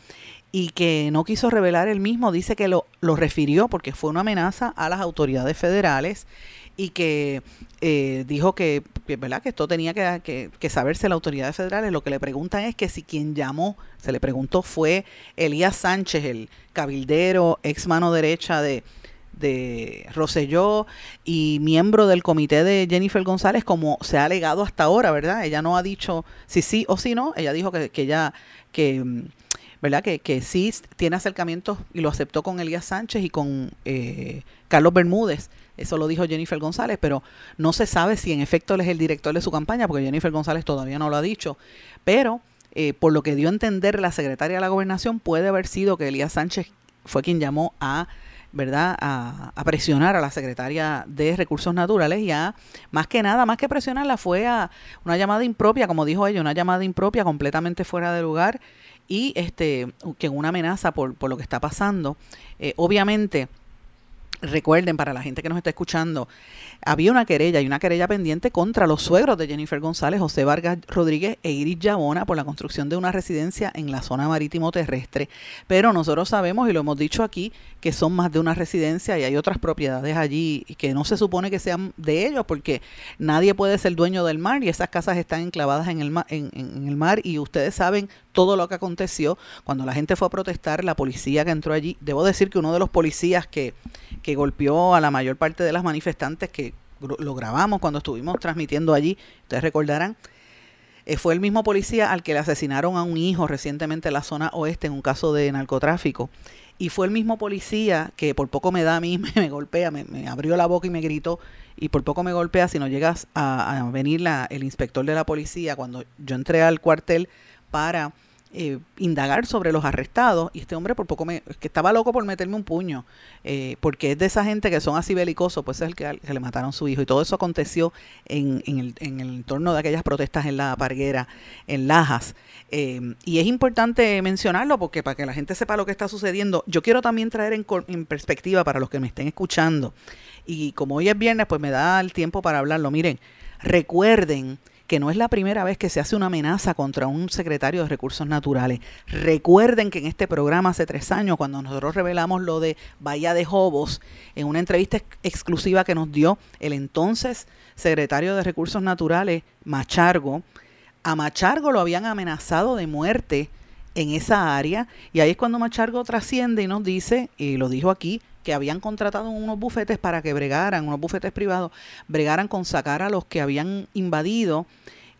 y que no quiso revelar el mismo, dice que lo, lo refirió porque fue una amenaza a las autoridades federales y que eh, dijo que, ¿verdad? que esto tenía que, que, saberse la autoridad federal. Lo que le preguntan es que si quien llamó, se le preguntó, fue Elías Sánchez, el cabildero, ex mano derecha de, de Rosselló y miembro del comité de Jennifer González, como se ha alegado hasta ahora, ¿verdad? Ella no ha dicho si sí o si no, ella dijo que, que ella, que, ¿verdad? Que, que sí tiene acercamientos y lo aceptó con Elías Sánchez y con eh, Carlos Bermúdez eso lo dijo Jennifer González, pero no se sabe si en efecto él es el director de su campaña, porque Jennifer González todavía no lo ha dicho. Pero eh, por lo que dio a entender la secretaria de la gobernación, puede haber sido que Elías Sánchez fue quien llamó a ¿verdad? A, presionar a la secretaria de Recursos Naturales y a, más que nada, más que presionarla, fue a una llamada impropia, como dijo ella, una llamada impropia completamente fuera de lugar y este que una amenaza por, por lo que está pasando. Eh, obviamente, Recuerden, para la gente que nos está escuchando, había una querella y una querella pendiente contra los suegros de Jennifer González, José Vargas Rodríguez e Iris Yabona por la construcción de una residencia en la zona marítimo terrestre. Pero nosotros sabemos, y lo hemos dicho aquí, que son más de una residencia y hay otras propiedades allí que no se supone que sean de ellos porque nadie puede ser dueño del mar y esas casas están enclavadas en el, mar, en el mar y ustedes saben todo lo que aconteció cuando la gente fue a protestar, la policía que entró allí. Debo decir que uno de los policías que, que golpeó a la mayor parte de las manifestantes, que lo grabamos cuando estuvimos transmitiendo allí, ustedes recordarán, eh, fue el mismo policía al que le asesinaron a un hijo recientemente en la zona oeste en un caso de narcotráfico y fue el mismo policía que por poco me da a mí, me, golpea, me, abrió la boca y me gritó y por poco me golpea si no llegas a, venir el inspector de la policía cuando yo entré al cuartel para eh, indagar sobre los arrestados. Y este hombre por poco me que estaba loco por meterme un puño eh, porque es de esa gente que son así belicosos pues es el que, le mataron su hijo. Y todo eso aconteció en, en, el, en el entorno de aquellas protestas en la parguera en Lajas. Eh, y es importante mencionarlo porque para que la gente sepa lo que está sucediendo yo quiero también traer en, en perspectiva para los que me estén escuchando. Y como hoy es viernes pues me da el tiempo para hablarlo. Miren recuerden que no es la primera vez que se hace una amenaza contra un secretario de Recursos Naturales. Recuerden que en este programa hace tres años, cuando nosotros revelamos lo de Bahía de Jobos, en una entrevista exclusiva que nos dio el entonces secretario de Recursos Naturales, Machargo, a Machargo lo habían amenazado de muerte en esa área y ahí es cuando Machargo trasciende y nos dice, y lo dijo aquí, que habían contratado unos bufetes para que bregaran, unos bufetes privados, bregaran con sacar a los que habían invadido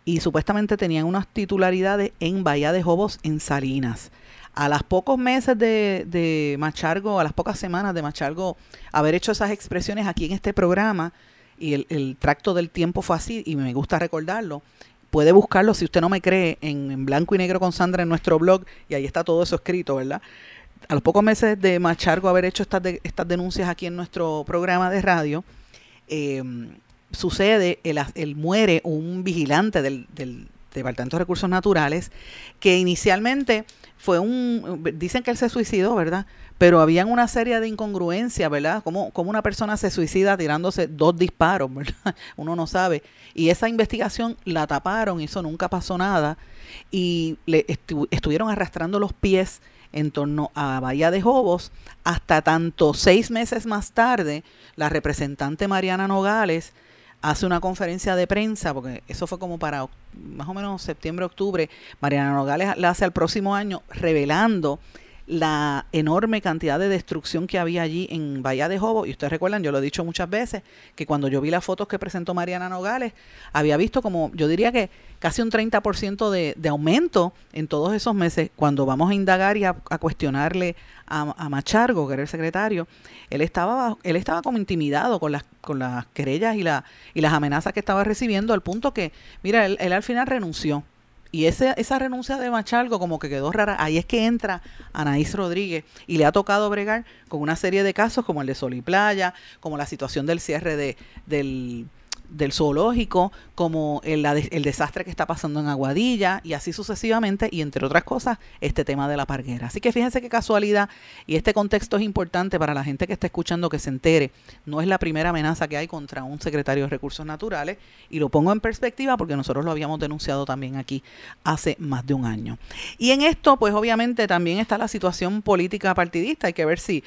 y supuestamente tenían unas titularidades en Bahía de Jobos, en Salinas. A los pocos meses de, Machargo, a las pocas semanas de Machargo haber hecho esas expresiones aquí en este programa, y el, el tracto del tiempo fue así, y me gusta recordarlo, puede buscarlo si usted no me cree en, en, blanco y negro con Sandra en nuestro blog y ahí está todo eso escrito, ¿verdad? A los pocos meses de Machargo haber hecho estas, estas denuncias aquí en nuestro programa de radio, eh, sucede, el, el, muere un vigilante del, del Departamento de Recursos Naturales, que inicialmente fue un, dicen que él se suicidó, ¿verdad? Pero habían una serie de incongruencias, ¿verdad? Como, como una persona se suicida tirándose dos disparos, ¿verdad? Uno no sabe. Y esa investigación la taparon, eso nunca pasó nada, y le estu estuvieron arrastrando los pies en torno a Bahía de Jobos, hasta tanto seis meses más tarde, la representante Mariana Nogales hace una conferencia de prensa, porque eso fue como para más o menos septiembre, octubre, Mariana Nogales la hace al próximo año, revelando la enorme cantidad de destrucción que había allí en Bahía de Jobo. Y ustedes recuerdan, yo lo he dicho muchas veces, que cuando yo vi las fotos que presentó Mariana Nogales, había visto como, yo diría que casi un 30% de, de aumento en todos esos meses. Cuando vamos a indagar y a, cuestionarle a, a, Machargo, que era el secretario, él estaba, él estaba como intimidado con las, con las querellas y, la, y las amenazas que estaba recibiendo, al punto que, mira, él, él al final renunció y ese, esa renuncia de Machalgo como que quedó rara. Ahí es que entra Anaís Rodríguez y le ha tocado bregar con una serie de casos como el de Sol y Playa, como la situación del cierre de, del del zoológico, como el, desastre que está pasando en Aguadilla y así sucesivamente, y entre otras cosas, este tema de la parguera. Así que fíjense qué casualidad, y este contexto es importante para la gente que está escuchando que se entere. No es la primera amenaza que hay contra un secretario de Recursos Naturales, y lo pongo en perspectiva porque nosotros lo habíamos denunciado también aquí hace más de un año. Y en esto, pues obviamente también está la situación política partidista, hay que ver si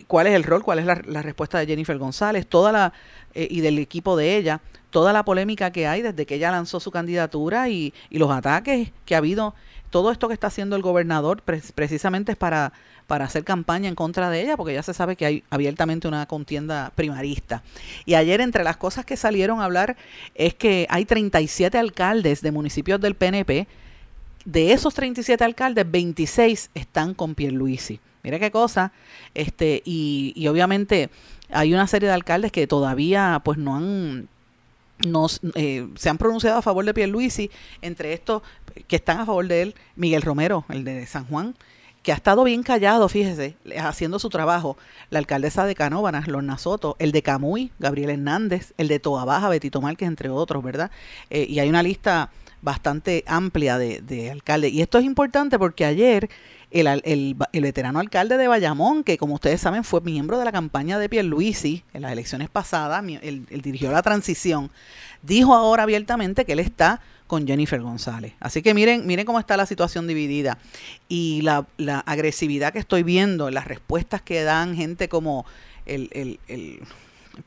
cuál es el rol, cuál es la, la respuesta de Jennifer González, toda la eh, y del equipo de ella, toda la polémica que hay desde que ella lanzó su candidatura y, y los ataques que ha habido, todo esto que está haciendo el gobernador pre precisamente es para, para hacer campaña en contra de ella, porque ya se sabe que hay abiertamente una contienda primarista. Y ayer entre las cosas que salieron a hablar es que hay 37 alcaldes de municipios del PNP, de esos 37 alcaldes, 26 están con Pierluisi. Mira qué cosa. Este, y, y obviamente hay una serie de alcaldes que todavía pues no han eh, se han pronunciado a favor de Pierluisi, entre estos que están a favor de él, Miguel Romero, el de San Juan, que ha estado bien callado, fíjese, haciendo su trabajo, la alcaldesa de Canóvanas, Lorna Soto, el de Camuy, Gabriel Hernández, el de Toa Baja, Betito Márquez, entre otros, ¿verdad? Eh, y hay una lista bastante amplia de, de alcaldes. Y esto es importante porque ayer el, el, veterano alcalde de Bayamón, que como ustedes saben fue miembro de la campaña de Pierluisi en las elecciones pasadas, él dirigió la transición, dijo ahora abiertamente que él está con Jennifer González. Así que miren, miren cómo está la situación dividida y la, la agresividad que estoy viendo, las respuestas que dan gente como el, el, el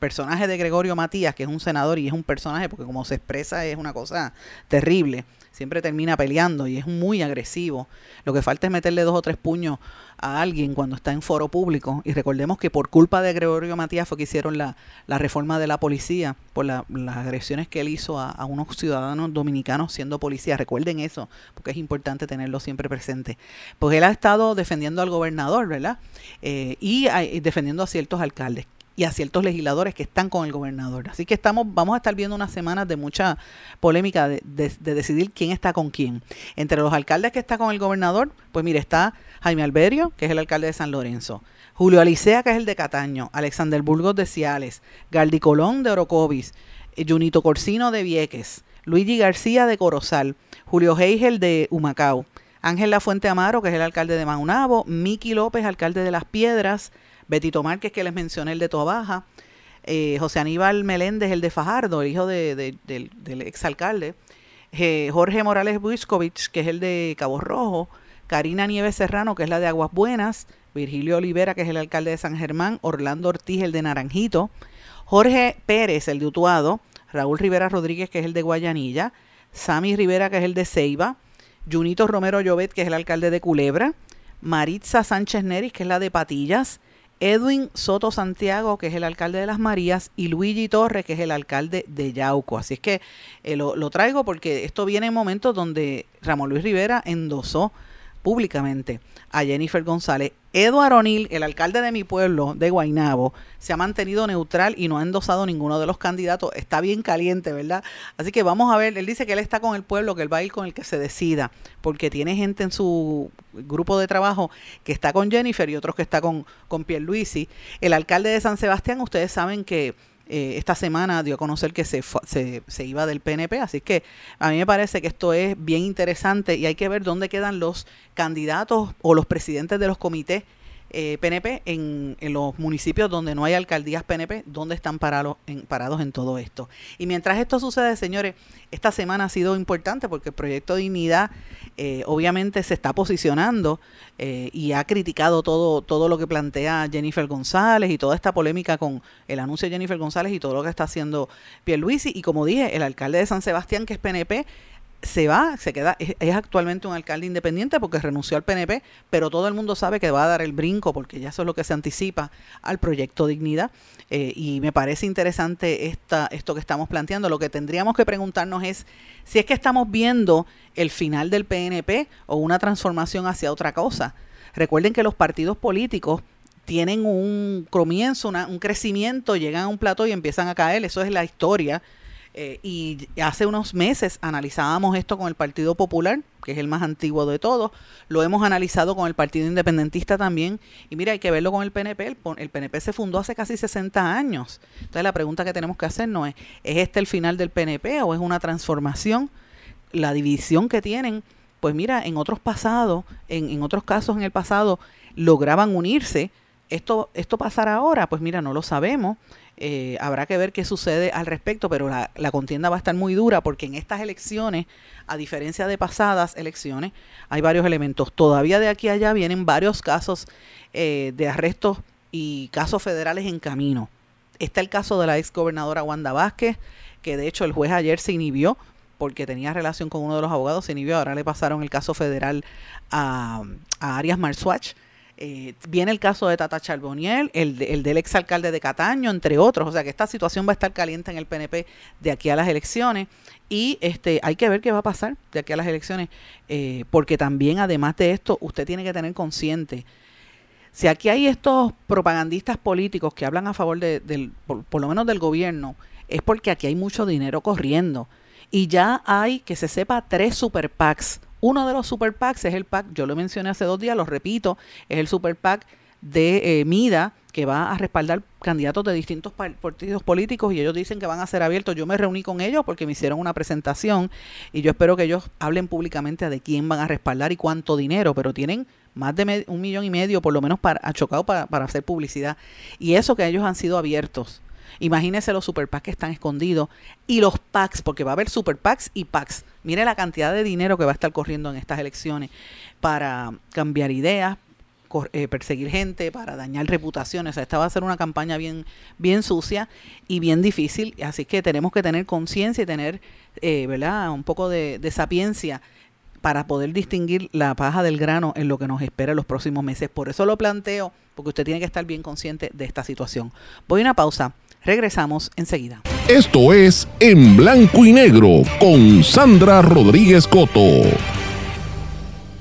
personaje de Gregorio Matías, que es un senador y es un personaje porque como se expresa es una cosa terrible siempre termina peleando y es muy agresivo. Lo que falta es meterle dos o tres puños a alguien cuando está en foro público. Y recordemos que por culpa de Gregorio Matías fue que hicieron la, reforma de la policía, por las agresiones que él hizo a, unos ciudadanos dominicanos siendo policía. Recuerden eso, porque es importante tenerlo siempre presente. Pues él ha estado defendiendo al gobernador, ¿verdad? Eh, y, y defendiendo a ciertos alcaldes y a ciertos legisladores que están con el gobernador. Así que estamos, vamos a estar viendo unas semanas de mucha polémica de, decidir quién está con quién. Entre los alcaldes que está con el gobernador, pues mire, está Jaime Alberio, que es el alcalde de San Lorenzo, Julio Alicea, que es el de Cataño, Alexander Burgos de Ciales, Galdi Colón de Orocovis, eh, Junito Corsino de Vieques, Luigi García de Corozal, Julio Heigel de Humacao, Ángel La Fuente Amaro, que es el alcalde de Maunabo, Miki López, alcalde de Las Piedras, Betito Márquez, que les mencioné, el de Toabaja, eh, José Aníbal Meléndez, el de Fajardo, el hijo del, exalcalde, eh, Jorge Morales Buiskovich, que es el de Cabo Rojo, Karina Nieves Serrano, que es la de Aguas Buenas, Virgilio Olivera, que es el alcalde de San Germán, Orlando Ortiz, el de Naranjito, Jorge Pérez, el de Utuado, Raúl Rivera Rodríguez, que es el de Guayanilla, Sami Rivera, que es el de Ceiba, Junito Romero Llobet, que es el alcalde de Culebra, Maritza Sánchez Neris, que es la de Patillas, Edwin Soto Santiago, que es el alcalde de Las Marías, y Luigi Torres, que es el alcalde de Yauco. Así es que eh, lo, lo, traigo porque esto viene en momentos donde Ramón Luis Rivera endosó públicamente a Jennifer González. Eduardo O'Neill, el alcalde de mi pueblo, de Guainabo, se ha mantenido neutral y no ha endosado ninguno de los candidatos. Está bien caliente, ¿verdad? Así que vamos a ver, él dice que él está con el pueblo, que él va a ir con el que se decida, porque tiene gente en su grupo de trabajo que está con Jennifer y otros que está con, con Pierluisi. El alcalde de San Sebastián, ustedes saben que eh, esta semana dio a conocer que se, se, se, iba del PNP, así que a mí me parece que esto es bien interesante y hay que ver dónde quedan los candidatos o los presidentes de los comités PNP eh, en, en, los municipios donde no hay alcaldías PNP, ¿dónde están parados en, parados en todo esto? Y mientras esto sucede, señores, esta semana ha sido importante porque el proyecto de Dignidad eh, obviamente se está posicionando eh, y ha criticado todo, todo lo que plantea Jennifer González y toda esta polémica con el anuncio de Jennifer González y todo lo que está haciendo Pierluisi. Y como dije, el alcalde de San Sebastián, que es PNP, se va, se queda, es, actualmente un alcalde independiente porque renunció al PNP, pero todo el mundo sabe que va a dar el brinco porque ya eso es lo que se anticipa al proyecto Dignidad. Eh, y me parece interesante esta, esto que estamos planteando. Lo que tendríamos que preguntarnos es si es que estamos viendo el final del PNP o una transformación hacia otra cosa. Recuerden que los partidos políticos tienen un comienzo, un crecimiento, llegan a un plato y empiezan a caer. Eso es la historia eh, y hace unos meses analizábamos esto con el Partido Popular, que es el más antiguo de todos. Lo hemos analizado con el Partido Independentista también. Y mira, hay que verlo con el PNP. El, PNP se fundó hace casi 60 años. Entonces la pregunta que tenemos que hacer no es, ¿es este el final del PNP o es una transformación? La división que tienen, pues mira, en otros pasados, en, en otros casos en el pasado, lograban unirse. Esto, esto pasará ahora, pues mira, no lo sabemos. Eh, habrá que ver qué sucede al respecto, pero la, contienda va a estar muy dura porque en estas elecciones, a diferencia de pasadas elecciones, hay varios elementos. Todavía de aquí a allá vienen varios casos eh, de arrestos y casos federales en camino. Está el caso de la ex gobernadora Wanda Vázquez, que de hecho el juez ayer se inhibió porque tenía relación con uno de los abogados, se inhibió, ahora le pasaron el caso federal a, a Arias Marswatch eh, viene el caso de Tata Charboniel, el, el del exalcalde de Cataño, entre otros. O sea que esta situación va a estar caliente en el PNP de aquí a las elecciones. Y este hay que ver qué va a pasar de aquí a las elecciones, eh, porque también, además de esto, usted tiene que tener consciente. Si aquí hay estos propagandistas políticos que hablan a favor de, del, por, lo menos del gobierno, es porque aquí hay mucho dinero corriendo. Y ya hay, que se sepa, tres super PACs uno de los super PACs es el PAC, yo lo mencioné hace dos días, lo repito, es el super PAC de eh, MIDA, que va a respaldar candidatos de distintos partidos políticos y ellos dicen que van a ser abiertos. Yo me reuní con ellos porque me hicieron una presentación y yo espero que ellos hablen públicamente de quién van a respaldar y cuánto dinero, pero tienen más de un millón y medio por lo menos para, chocado para, para hacer publicidad. Y eso que ellos han sido abiertos. Imagínense los super PACs que están escondidos y los PACs, porque va a haber super PACs y PACs. Mire la cantidad de dinero que va a estar corriendo en estas elecciones para cambiar ideas, eh, perseguir gente, para dañar reputaciones. O sea, esta va a ser una campaña bien, bien sucia y bien difícil. Así que tenemos que tener conciencia y tener, eh, ¿verdad?, un poco de, de sapiencia para poder distinguir la paja del grano en lo que nos espera en los próximos meses. Por eso lo planteo, porque usted tiene que estar bien consciente de esta situación. Voy a una pausa. Regresamos enseguida. Esto es En Blanco y Negro con Sandra Rodríguez Coto.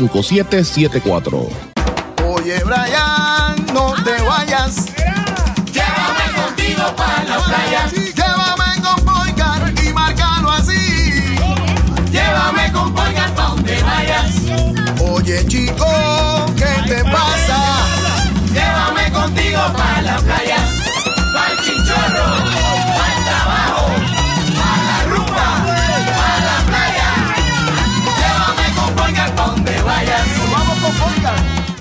939-336-5774. Oye, Brian, no te vayas. Llévame contigo para la playa. Llévame con Boycar y márcalo así. Llévame con Boycar pa' donde vayas. Oye, chico, ¿qué te pasa? Llévame contigo para la playa.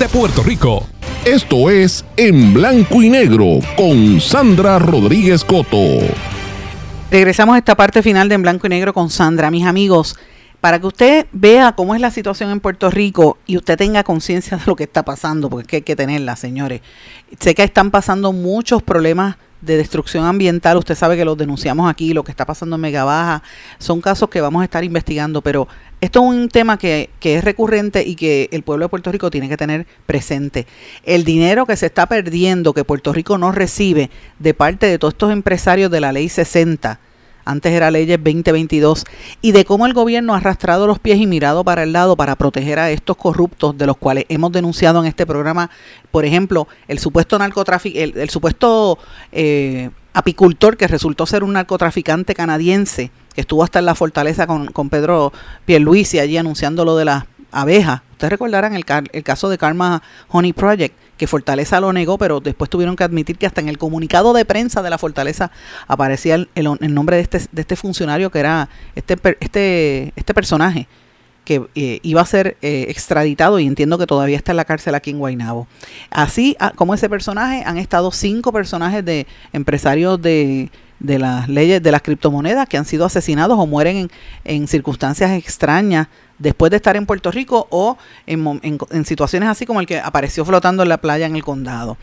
de Puerto Rico. Esto es En Blanco y Negro con Sandra Rodríguez Coto. Regresamos a esta parte final de En Blanco y Negro con Sandra. Mis amigos, para que usted vea cómo es la situación en Puerto Rico y usted tenga conciencia de lo que está pasando, porque es que hay que tenerla, señores. Sé que están pasando muchos problemas de destrucción ambiental, usted sabe que los denunciamos aquí, lo que está pasando en Mega Baja, son casos que vamos a estar investigando, pero esto es un tema que, que, es recurrente y que el pueblo de Puerto Rico tiene que tener presente. El dinero que se está perdiendo, que Puerto Rico no recibe de parte de todos estos empresarios de la ley 60, antes era leyes 2022, y de cómo el gobierno ha arrastrado los pies y mirado para el lado para proteger a estos corruptos de los cuales hemos denunciado en este programa, por ejemplo, el supuesto narcotráfico, el, el, supuesto eh, apicultor que resultó ser un narcotraficante canadiense, que estuvo hasta en la fortaleza con, con Pedro Pierluisi allí anunciando lo de las abejas. Ustedes recordarán el, el caso de Karma Honey Project, que Fortaleza lo negó, pero después tuvieron que admitir que hasta en el comunicado de prensa de la Fortaleza aparecía el, el, el nombre de este, de este funcionario que era este, este, este personaje que eh, iba a ser eh, extraditado y entiendo que todavía está en la cárcel aquí en Guaynabo. Así a, como ese personaje, han estado cinco personajes de empresarios de, de las leyes de las criptomonedas que han sido asesinados o mueren en, en circunstancias extrañas después de estar en Puerto Rico o en, en, en, situaciones así como el que apareció flotando en la playa en el condado.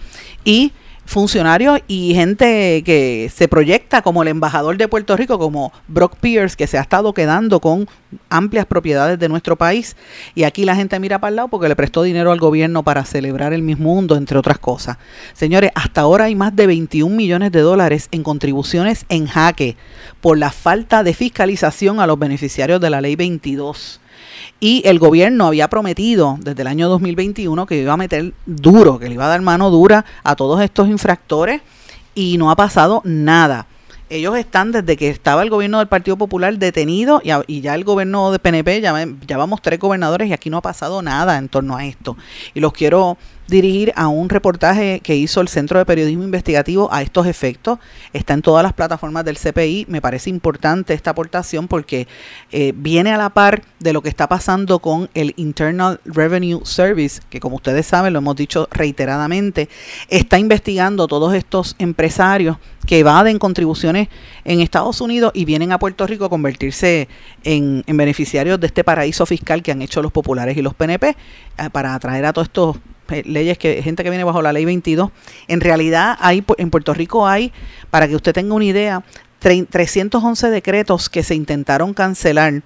Y funcionarios y gente que se proyecta como el embajador de Puerto Rico, como Brock Pierce, que se ha estado quedando con amplias propiedades de nuestro país. Y aquí la gente mira para el lado porque le prestó dinero al gobierno para celebrar el mismo mundo, entre otras cosas. Señores, hasta ahora hay más de 21 millones de dólares en contribuciones en jaque por la falta de fiscalización a los beneficiarios de la ley 22 y el gobierno había prometido desde el año 2021 que iba a meter duro, que le iba a dar mano dura a todos estos infractores y no ha pasado nada. ellos están desde que estaba el gobierno del Partido Popular detenido y, ya el gobierno de PNP, ya, ya vamos tres gobernadores y aquí no ha pasado nada en torno a esto. Y los quiero dirigir a un reportaje que hizo el Centro de Periodismo Investigativo a estos efectos. Está en todas las plataformas del CPI. Me parece importante esta aportación porque eh, viene a la par de lo que está pasando con el Internal Revenue Service, que como ustedes saben, lo hemos dicho reiteradamente, está investigando todos estos empresarios que evaden contribuciones en Estados Unidos y vienen a Puerto Rico a convertirse en, en beneficiarios de este paraíso fiscal que han hecho los populares y los PNP eh, para atraer a todos estos leyes que gente que viene bajo la ley 22. En realidad hay en Puerto Rico hay, para que usted tenga una idea, tre- 311 decretos que se intentaron cancelar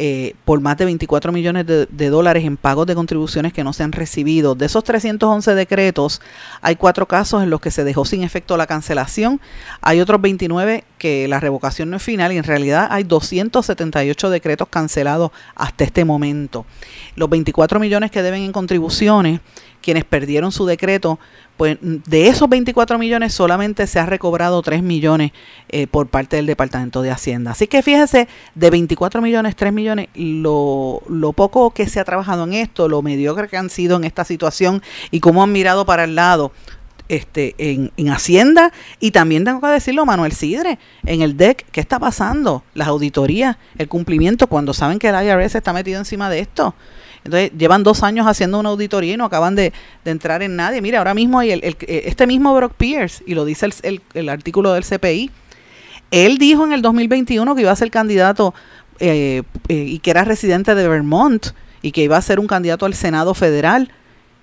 eh, por más de 24 millones de, de dólares en pagos de contribuciones que no se han recibido. De esos 311 decretos, hay cuatro casos en los que se dejó sin efecto la cancelación. Hay otros 29 que la revocación no es final y en realidad hay 278 decretos cancelados hasta este momento. Los 24 millones que deben en contribuciones, quienes perdieron su decreto, pues mm, de esos 24 millones solamente se ha recobrado 3 millones eh, por parte del Departamento de Hacienda. Así que fíjese, de 24 millones, 3 millones, lo, lo poco que se ha trabajado en esto, lo mediocre que han sido en esta situación y cómo han mirado para el lado este, en, en Hacienda y también tengo que decirlo, Manuel Sidre, en el DEC, ¿qué está pasando? Las auditorías, el cumplimiento, cuando saben que el IRS está metido encima de esto. Entonces, llevan dos años haciendo una auditoría y no acaban de, de entrar en nadie. Mira, ahora mismo hay el, el- este mismo Brock Pierce, y lo dice el, el- artículo del CPI, él dijo en el 2021 que iba a ser candidato eh, eh, y que era residente de Vermont y que iba a ser un candidato al Senado federal.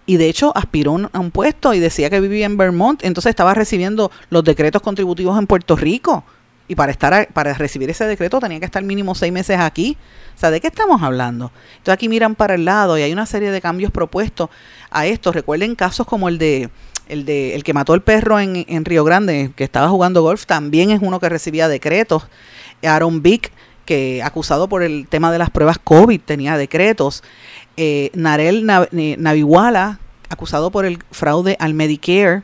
Y de hecho aspiró a un puesto y decía que vivía en Vermont, entonces estaba recibiendo los decretos contributivos en Puerto Rico. Y para estar a- para recibir ese decreto tenía que estar mínimo seis meses aquí. O sea, ¿de qué estamos hablando? Entonces aquí miran para el lado y hay una serie de cambios propuestos a esto. Recuerden casos como el de el de el que mató el perro en, en Río Grande, que estaba jugando golf, también es uno que recibía decretos. Aaron Vick, que acusado por el tema de las pruebas COVID, tenía decretos. Eh, Narel Nav- eh, Naviwala, acusado por el fraude al Medicare.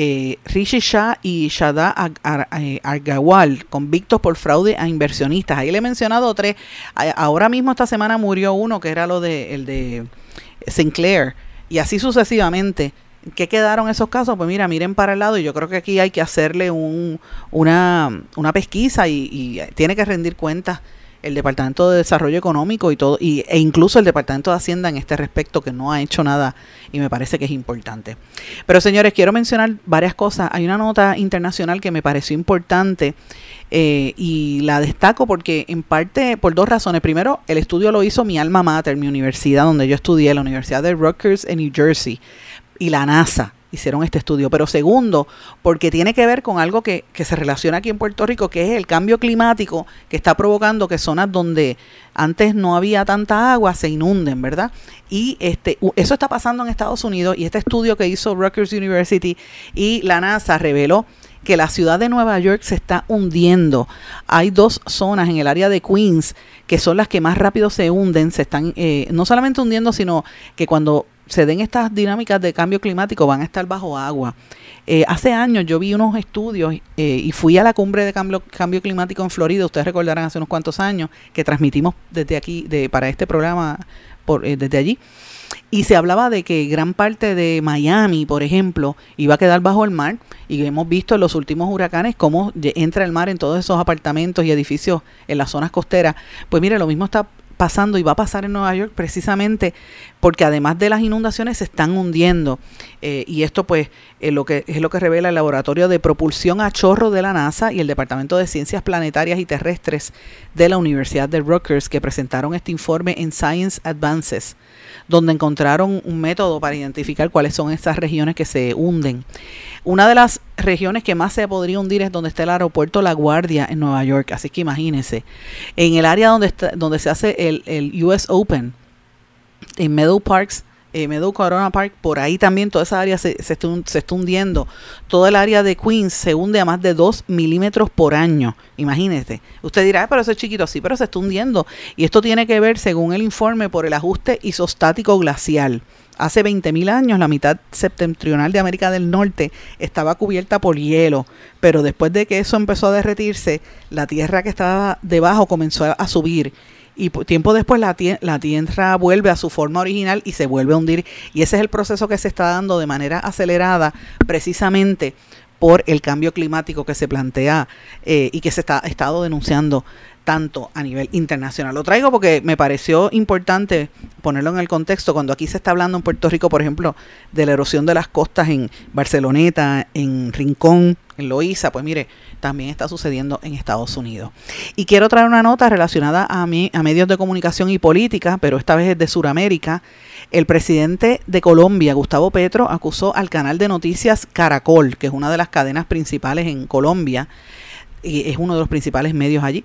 Eh, Rishi Shah y Shada Ag- Ar- eh, Argawal, convictos por fraude a inversionistas. Ahí le he mencionado tres. Ahora mismo esta semana murió uno, que era lo de el de Sinclair. Y así sucesivamente. ¿Qué quedaron esos casos? Pues mira, miren para el lado y yo creo que aquí hay que hacerle un, una, una pesquisa y, y tiene que rendir cuentas el Departamento de Desarrollo Económico y todo, y, e incluso el Departamento de Hacienda en este respecto que no ha hecho nada y me parece que es importante. Pero señores, quiero mencionar varias cosas. Hay una nota internacional que me pareció importante eh, y la destaco porque en parte por dos razones. Primero, el estudio lo hizo mi alma mater, mi universidad donde yo estudié, la Universidad de Rutgers en New Jersey y la NASA hicieron este estudio. Pero segundo, porque tiene que ver con algo que, que se relaciona aquí en Puerto Rico, que es el cambio climático que está provocando que zonas donde antes no había tanta agua se inunden, ¿verdad? Y este, eso está pasando en Estados Unidos y este estudio que hizo Rutgers University y la NASA reveló que la ciudad de Nueva York se está hundiendo. Hay dos zonas en el área de Queens que son las que más rápido se hunden, se están eh, no solamente hundiendo, sino que cuando se den estas dinámicas de cambio climático van a estar bajo agua. Eh, hace años yo vi unos estudios eh, y fui a la cumbre de cambio, cambio climático en Florida, ustedes recordarán hace unos cuantos años que transmitimos desde aquí, de, para este programa por, eh, desde allí. Y se hablaba de que gran parte de Miami, por ejemplo, iba a quedar bajo el mar. Y hemos visto en los últimos huracanes cómo entra el mar en todos esos apartamentos y edificios en las zonas costeras. Pues mire, lo mismo está pasando y va a pasar en Nueva York precisamente porque además de las inundaciones se están hundiendo. Eh, y esto pues es lo que es lo que revela el laboratorio de propulsión a chorro de la NASA y el Departamento de Ciencias Planetarias y Terrestres de la Universidad de Rutgers que presentaron este informe en Science Advances donde encontraron un método para identificar cuáles son esas regiones que se hunden. Una de las regiones que más se podría hundir es donde está el aeropuerto La Guardia en Nueva York, así que imagínense. En el área donde, está, donde se hace el, el US Open, en Meadow Parks, eh, Meadow Corona Park, por ahí también toda esa área se, se, está, se hundiendo. Toda el área de Queens se hunde a más de 2 milímetros por año. Imagínese. Usted dirá, "Ah, pero eso es chiquito, sí, pero se está hundiendo. Y esto tiene que ver, según el informe, por el ajuste isostático glacial. hace 20.000 años la mitad septentrional de América del Norte estaba cubierta por hielo, pero después de que eso empezó a derretirse, la tierra que estaba debajo comenzó a subir y tiempo después la, la tierra vuelve a su forma original y se vuelve a hundir. Y ese es el proceso que se está dando de manera acelerada precisamente por el cambio climático que se plantea eh, y que se está estado denunciando tanto a nivel internacional. Lo traigo porque me pareció importante ponerlo en el contexto cuando aquí se está hablando en Puerto Rico, por ejemplo, de la erosión de las costas en Barceloneta, en Rincón, en Loíza, pues mire, también está sucediendo en Estados Unidos. Y quiero traer una nota relacionada a, mí, a medios de comunicación y política, pero esta vez es de Sudamérica. El presidente de Colombia, Gustavo Petro, acusó al canal de noticias Caracol, que es una de las cadenas principales en Colombia, y es uno de los principales medios allí,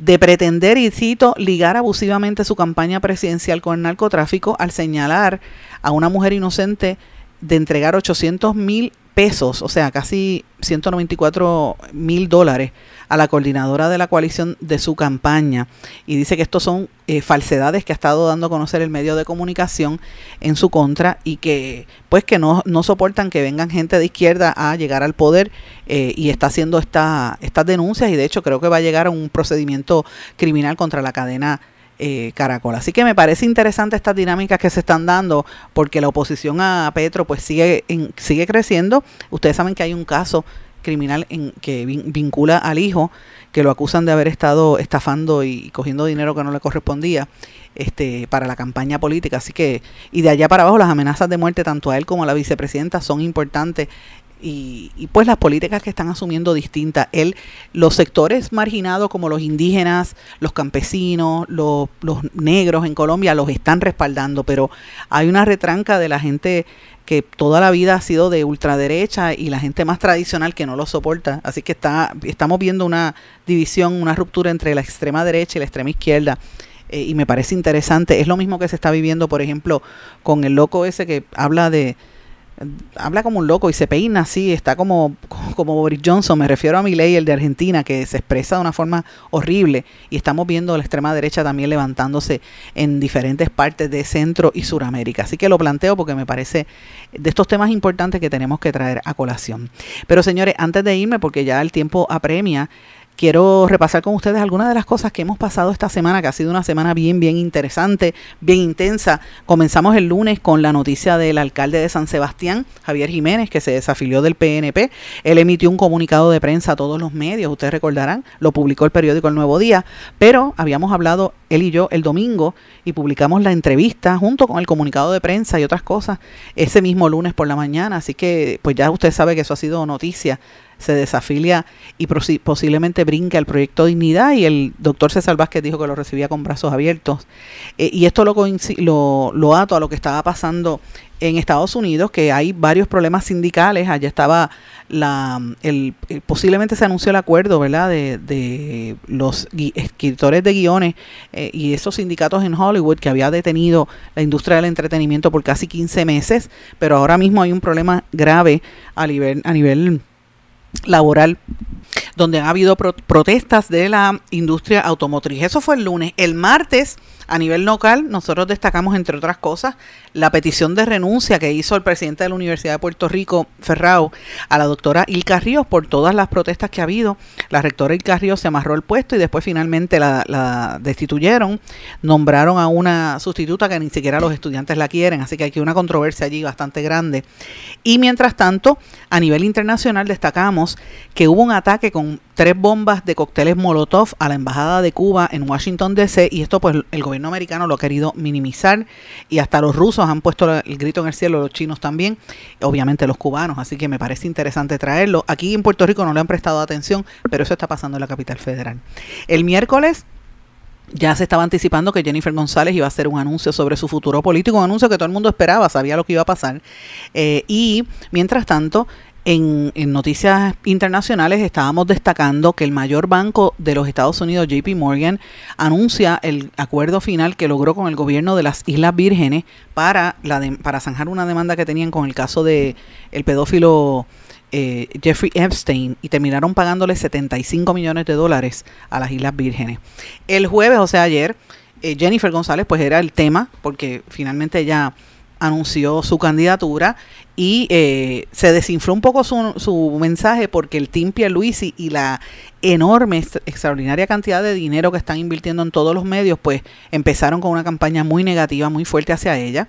de pretender, y cito, ligar abusivamente su campaña presidencial con el narcotráfico al señalar a una mujer inocente de entregar 800 mil pesos, o sea, casi 194 mil dólares a la coordinadora de la coalición de su campaña. Y dice que estos son eh, falsedades que ha estado dando a conocer el medio de comunicación en su contra y que pues que no, no soportan que vengan gente de izquierda a llegar al poder eh, y está haciendo esta, estas denuncias. Y de hecho creo que va a llegar a un procedimiento criminal contra la cadena eh, Caracol. Así que me parece interesante estas dinámicas que se están dando porque la oposición a Petro pues sigue, sigue creciendo. Ustedes saben que hay un caso criminal en, que vincula al hijo que lo acusan de haber estado estafando y cogiendo dinero que no le correspondía este para la campaña política así que y de allá para abajo las amenazas de muerte tanto a él como a la vicepresidenta son importantes y, pues las políticas que están asumiendo distintas. Él, los sectores marginados como los indígenas, los campesinos, los, los negros en Colombia los están respaldando, pero hay una retranca de la gente que toda la vida ha sido de ultraderecha y la gente más tradicional que no lo soporta. Así que está, estamos viendo una división, una ruptura entre la extrema derecha y la extrema izquierda. Eh, y me parece interesante. Es lo mismo que se está viviendo, por ejemplo, con el loco ese que habla de, habla como un loco y se peina así, está como, como Boris Johnson, me refiero a Milei, el de Argentina, que se expresa de una forma horrible y estamos viendo la extrema derecha también levantándose en diferentes partes de Centro y Suramérica. Así que lo planteo porque me parece de estos temas importantes que tenemos que traer a colación. Pero señores, antes de irme, porque ya el tiempo apremia, quiero repasar con ustedes algunas de las cosas que hemos pasado esta semana, que ha sido una semana bien, bien interesante, bien intensa. Comenzamos el lunes con la noticia del alcalde de San Sebastián, Javier Jiménez, que se desafilió del PNP. Él emitió un comunicado de prensa a todos los medios, ustedes recordarán, lo publicó el periódico El Nuevo Día, pero habíamos hablado él y yo el domingo y publicamos la entrevista junto con el comunicado de prensa y otras cosas ese mismo lunes por la mañana, así que pues ya usted sabe que eso ha sido noticia se desafilia y posiblemente brinque al proyecto Dignidad y el doctor César Vázquez dijo que lo recibía con brazos abiertos. Eh, y esto lo, lo, lo ato a lo que estaba pasando en Estados Unidos, que hay varios problemas sindicales. Allá estaba la, el, posiblemente se anunció el acuerdo, ¿verdad?, de, de los escritores de guiones eh, y esos sindicatos en Hollywood que había detenido la industria del entretenimiento por casi 15 meses, pero ahora mismo hay un problema grave a nivel, a nivel laboral donde ha habido protestas de la industria automotriz. Eso fue el lunes. El martes a nivel local, nosotros destacamos, entre otras cosas, la petición de renuncia que hizo el presidente de la Universidad de Puerto Rico, Ferrao, a la doctora Ilka Ríos por todas las protestas que ha habido. La rectora Ilka Ríos se amarró el puesto y después finalmente la, destituyeron. Nombraron a una sustituta que ni siquiera los estudiantes la quieren, así que hay una controversia allí bastante grande. Y mientras tanto, a nivel internacional destacamos que hubo un ataque con tres bombas de cócteles Molotov a la embajada de Cuba en Washington DC y esto pues el gobierno americano lo ha querido minimizar y hasta los rusos han puesto el grito en el cielo, los chinos también, obviamente los cubanos, así que me parece interesante traerlo. Aquí en Puerto Rico no le han prestado atención, pero eso está pasando en la capital federal. El miércoles ya se estaba anticipando que Jennifer González iba a hacer un anuncio sobre su futuro político, un anuncio que todo el mundo esperaba, sabía lo que iba a pasar. Eh, y mientras tanto, en, noticias internacionales estábamos destacando que el mayor banco de los Estados Unidos, JP Morgan, anuncia el acuerdo final que logró con el gobierno de las Islas Vírgenes para, la para zanjar una demanda que tenían con el caso de el pedófilo eh, Jeffrey Epstein y terminaron pagándole 75 millones de dólares a las Islas Vírgenes. El jueves, o sea, ayer, eh, Jennifer González, pues era el tema, porque finalmente ella anunció su candidatura y eh, se desinfló un poco su, su mensaje porque el Team Pierluisi y la enorme, ex- extraordinaria cantidad de dinero que están invirtiendo en todos los medios, pues empezaron con una campaña muy negativa, muy fuerte hacia ella.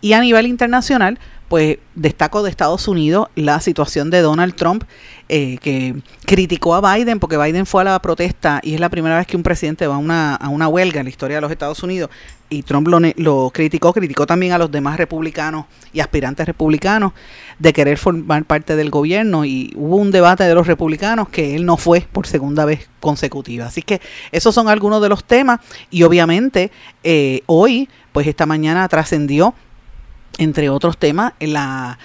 Y a nivel internacional, pues destaco de Estados Unidos la situación de Donald Trump, eh, que criticó a Biden, porque Biden fue a la protesta y es la primera vez que un presidente va a una, a una huelga en la historia de los Estados Unidos. Y Trump lo, lo criticó, criticó también a los demás republicanos y aspirantes republicanos de querer formar parte del gobierno y hubo un debate de los republicanos que él no fue por segunda vez consecutiva. Así que esos son algunos de los temas y obviamente eh, hoy, pues esta mañana trascendió entre otros temas, en, la,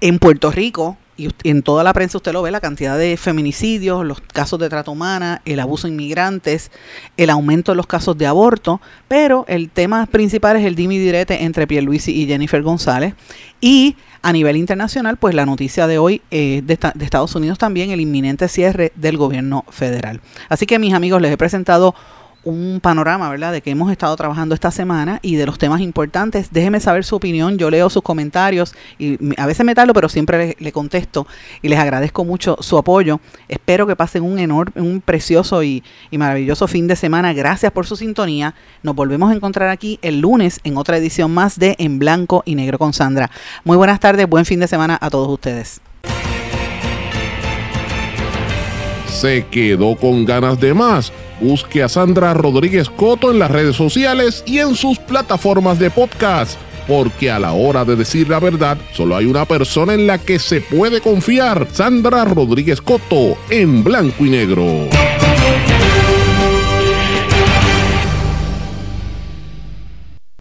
en Puerto Rico, y en toda la prensa usted lo ve, la cantidad de feminicidios, los casos de trata humana, el abuso de inmigrantes, el aumento de los casos de aborto, pero el tema principal es el dimi direte entre Pierluisi y Jennifer González. Y a nivel internacional, pues la noticia de hoy eh, de, de Estados Unidos también, el inminente cierre del gobierno federal. Así que mis amigos, les he presentado un panorama, ¿verdad?, de que hemos estado trabajando esta semana y de los temas importantes. Déjeme saber su opinión, yo leo sus comentarios y a veces me tardo, pero siempre le, le contesto y les agradezco mucho su apoyo. Espero que pasen un enorme, un precioso y, y maravilloso fin de semana. Gracias por su sintonía. Nos volvemos a encontrar aquí el lunes en otra edición más de En Blanco y Negro con Sandra. Muy buenas tardes, buen fin de semana a todos ustedes. ¿Se quedó con ganas de más? Busque a Sandra Rodríguez Coto en las redes sociales y en sus plataformas de podcast, porque a la hora de decir la verdad, solo hay una persona en la que se puede confiar, Sandra Rodríguez Coto, en blanco y negro.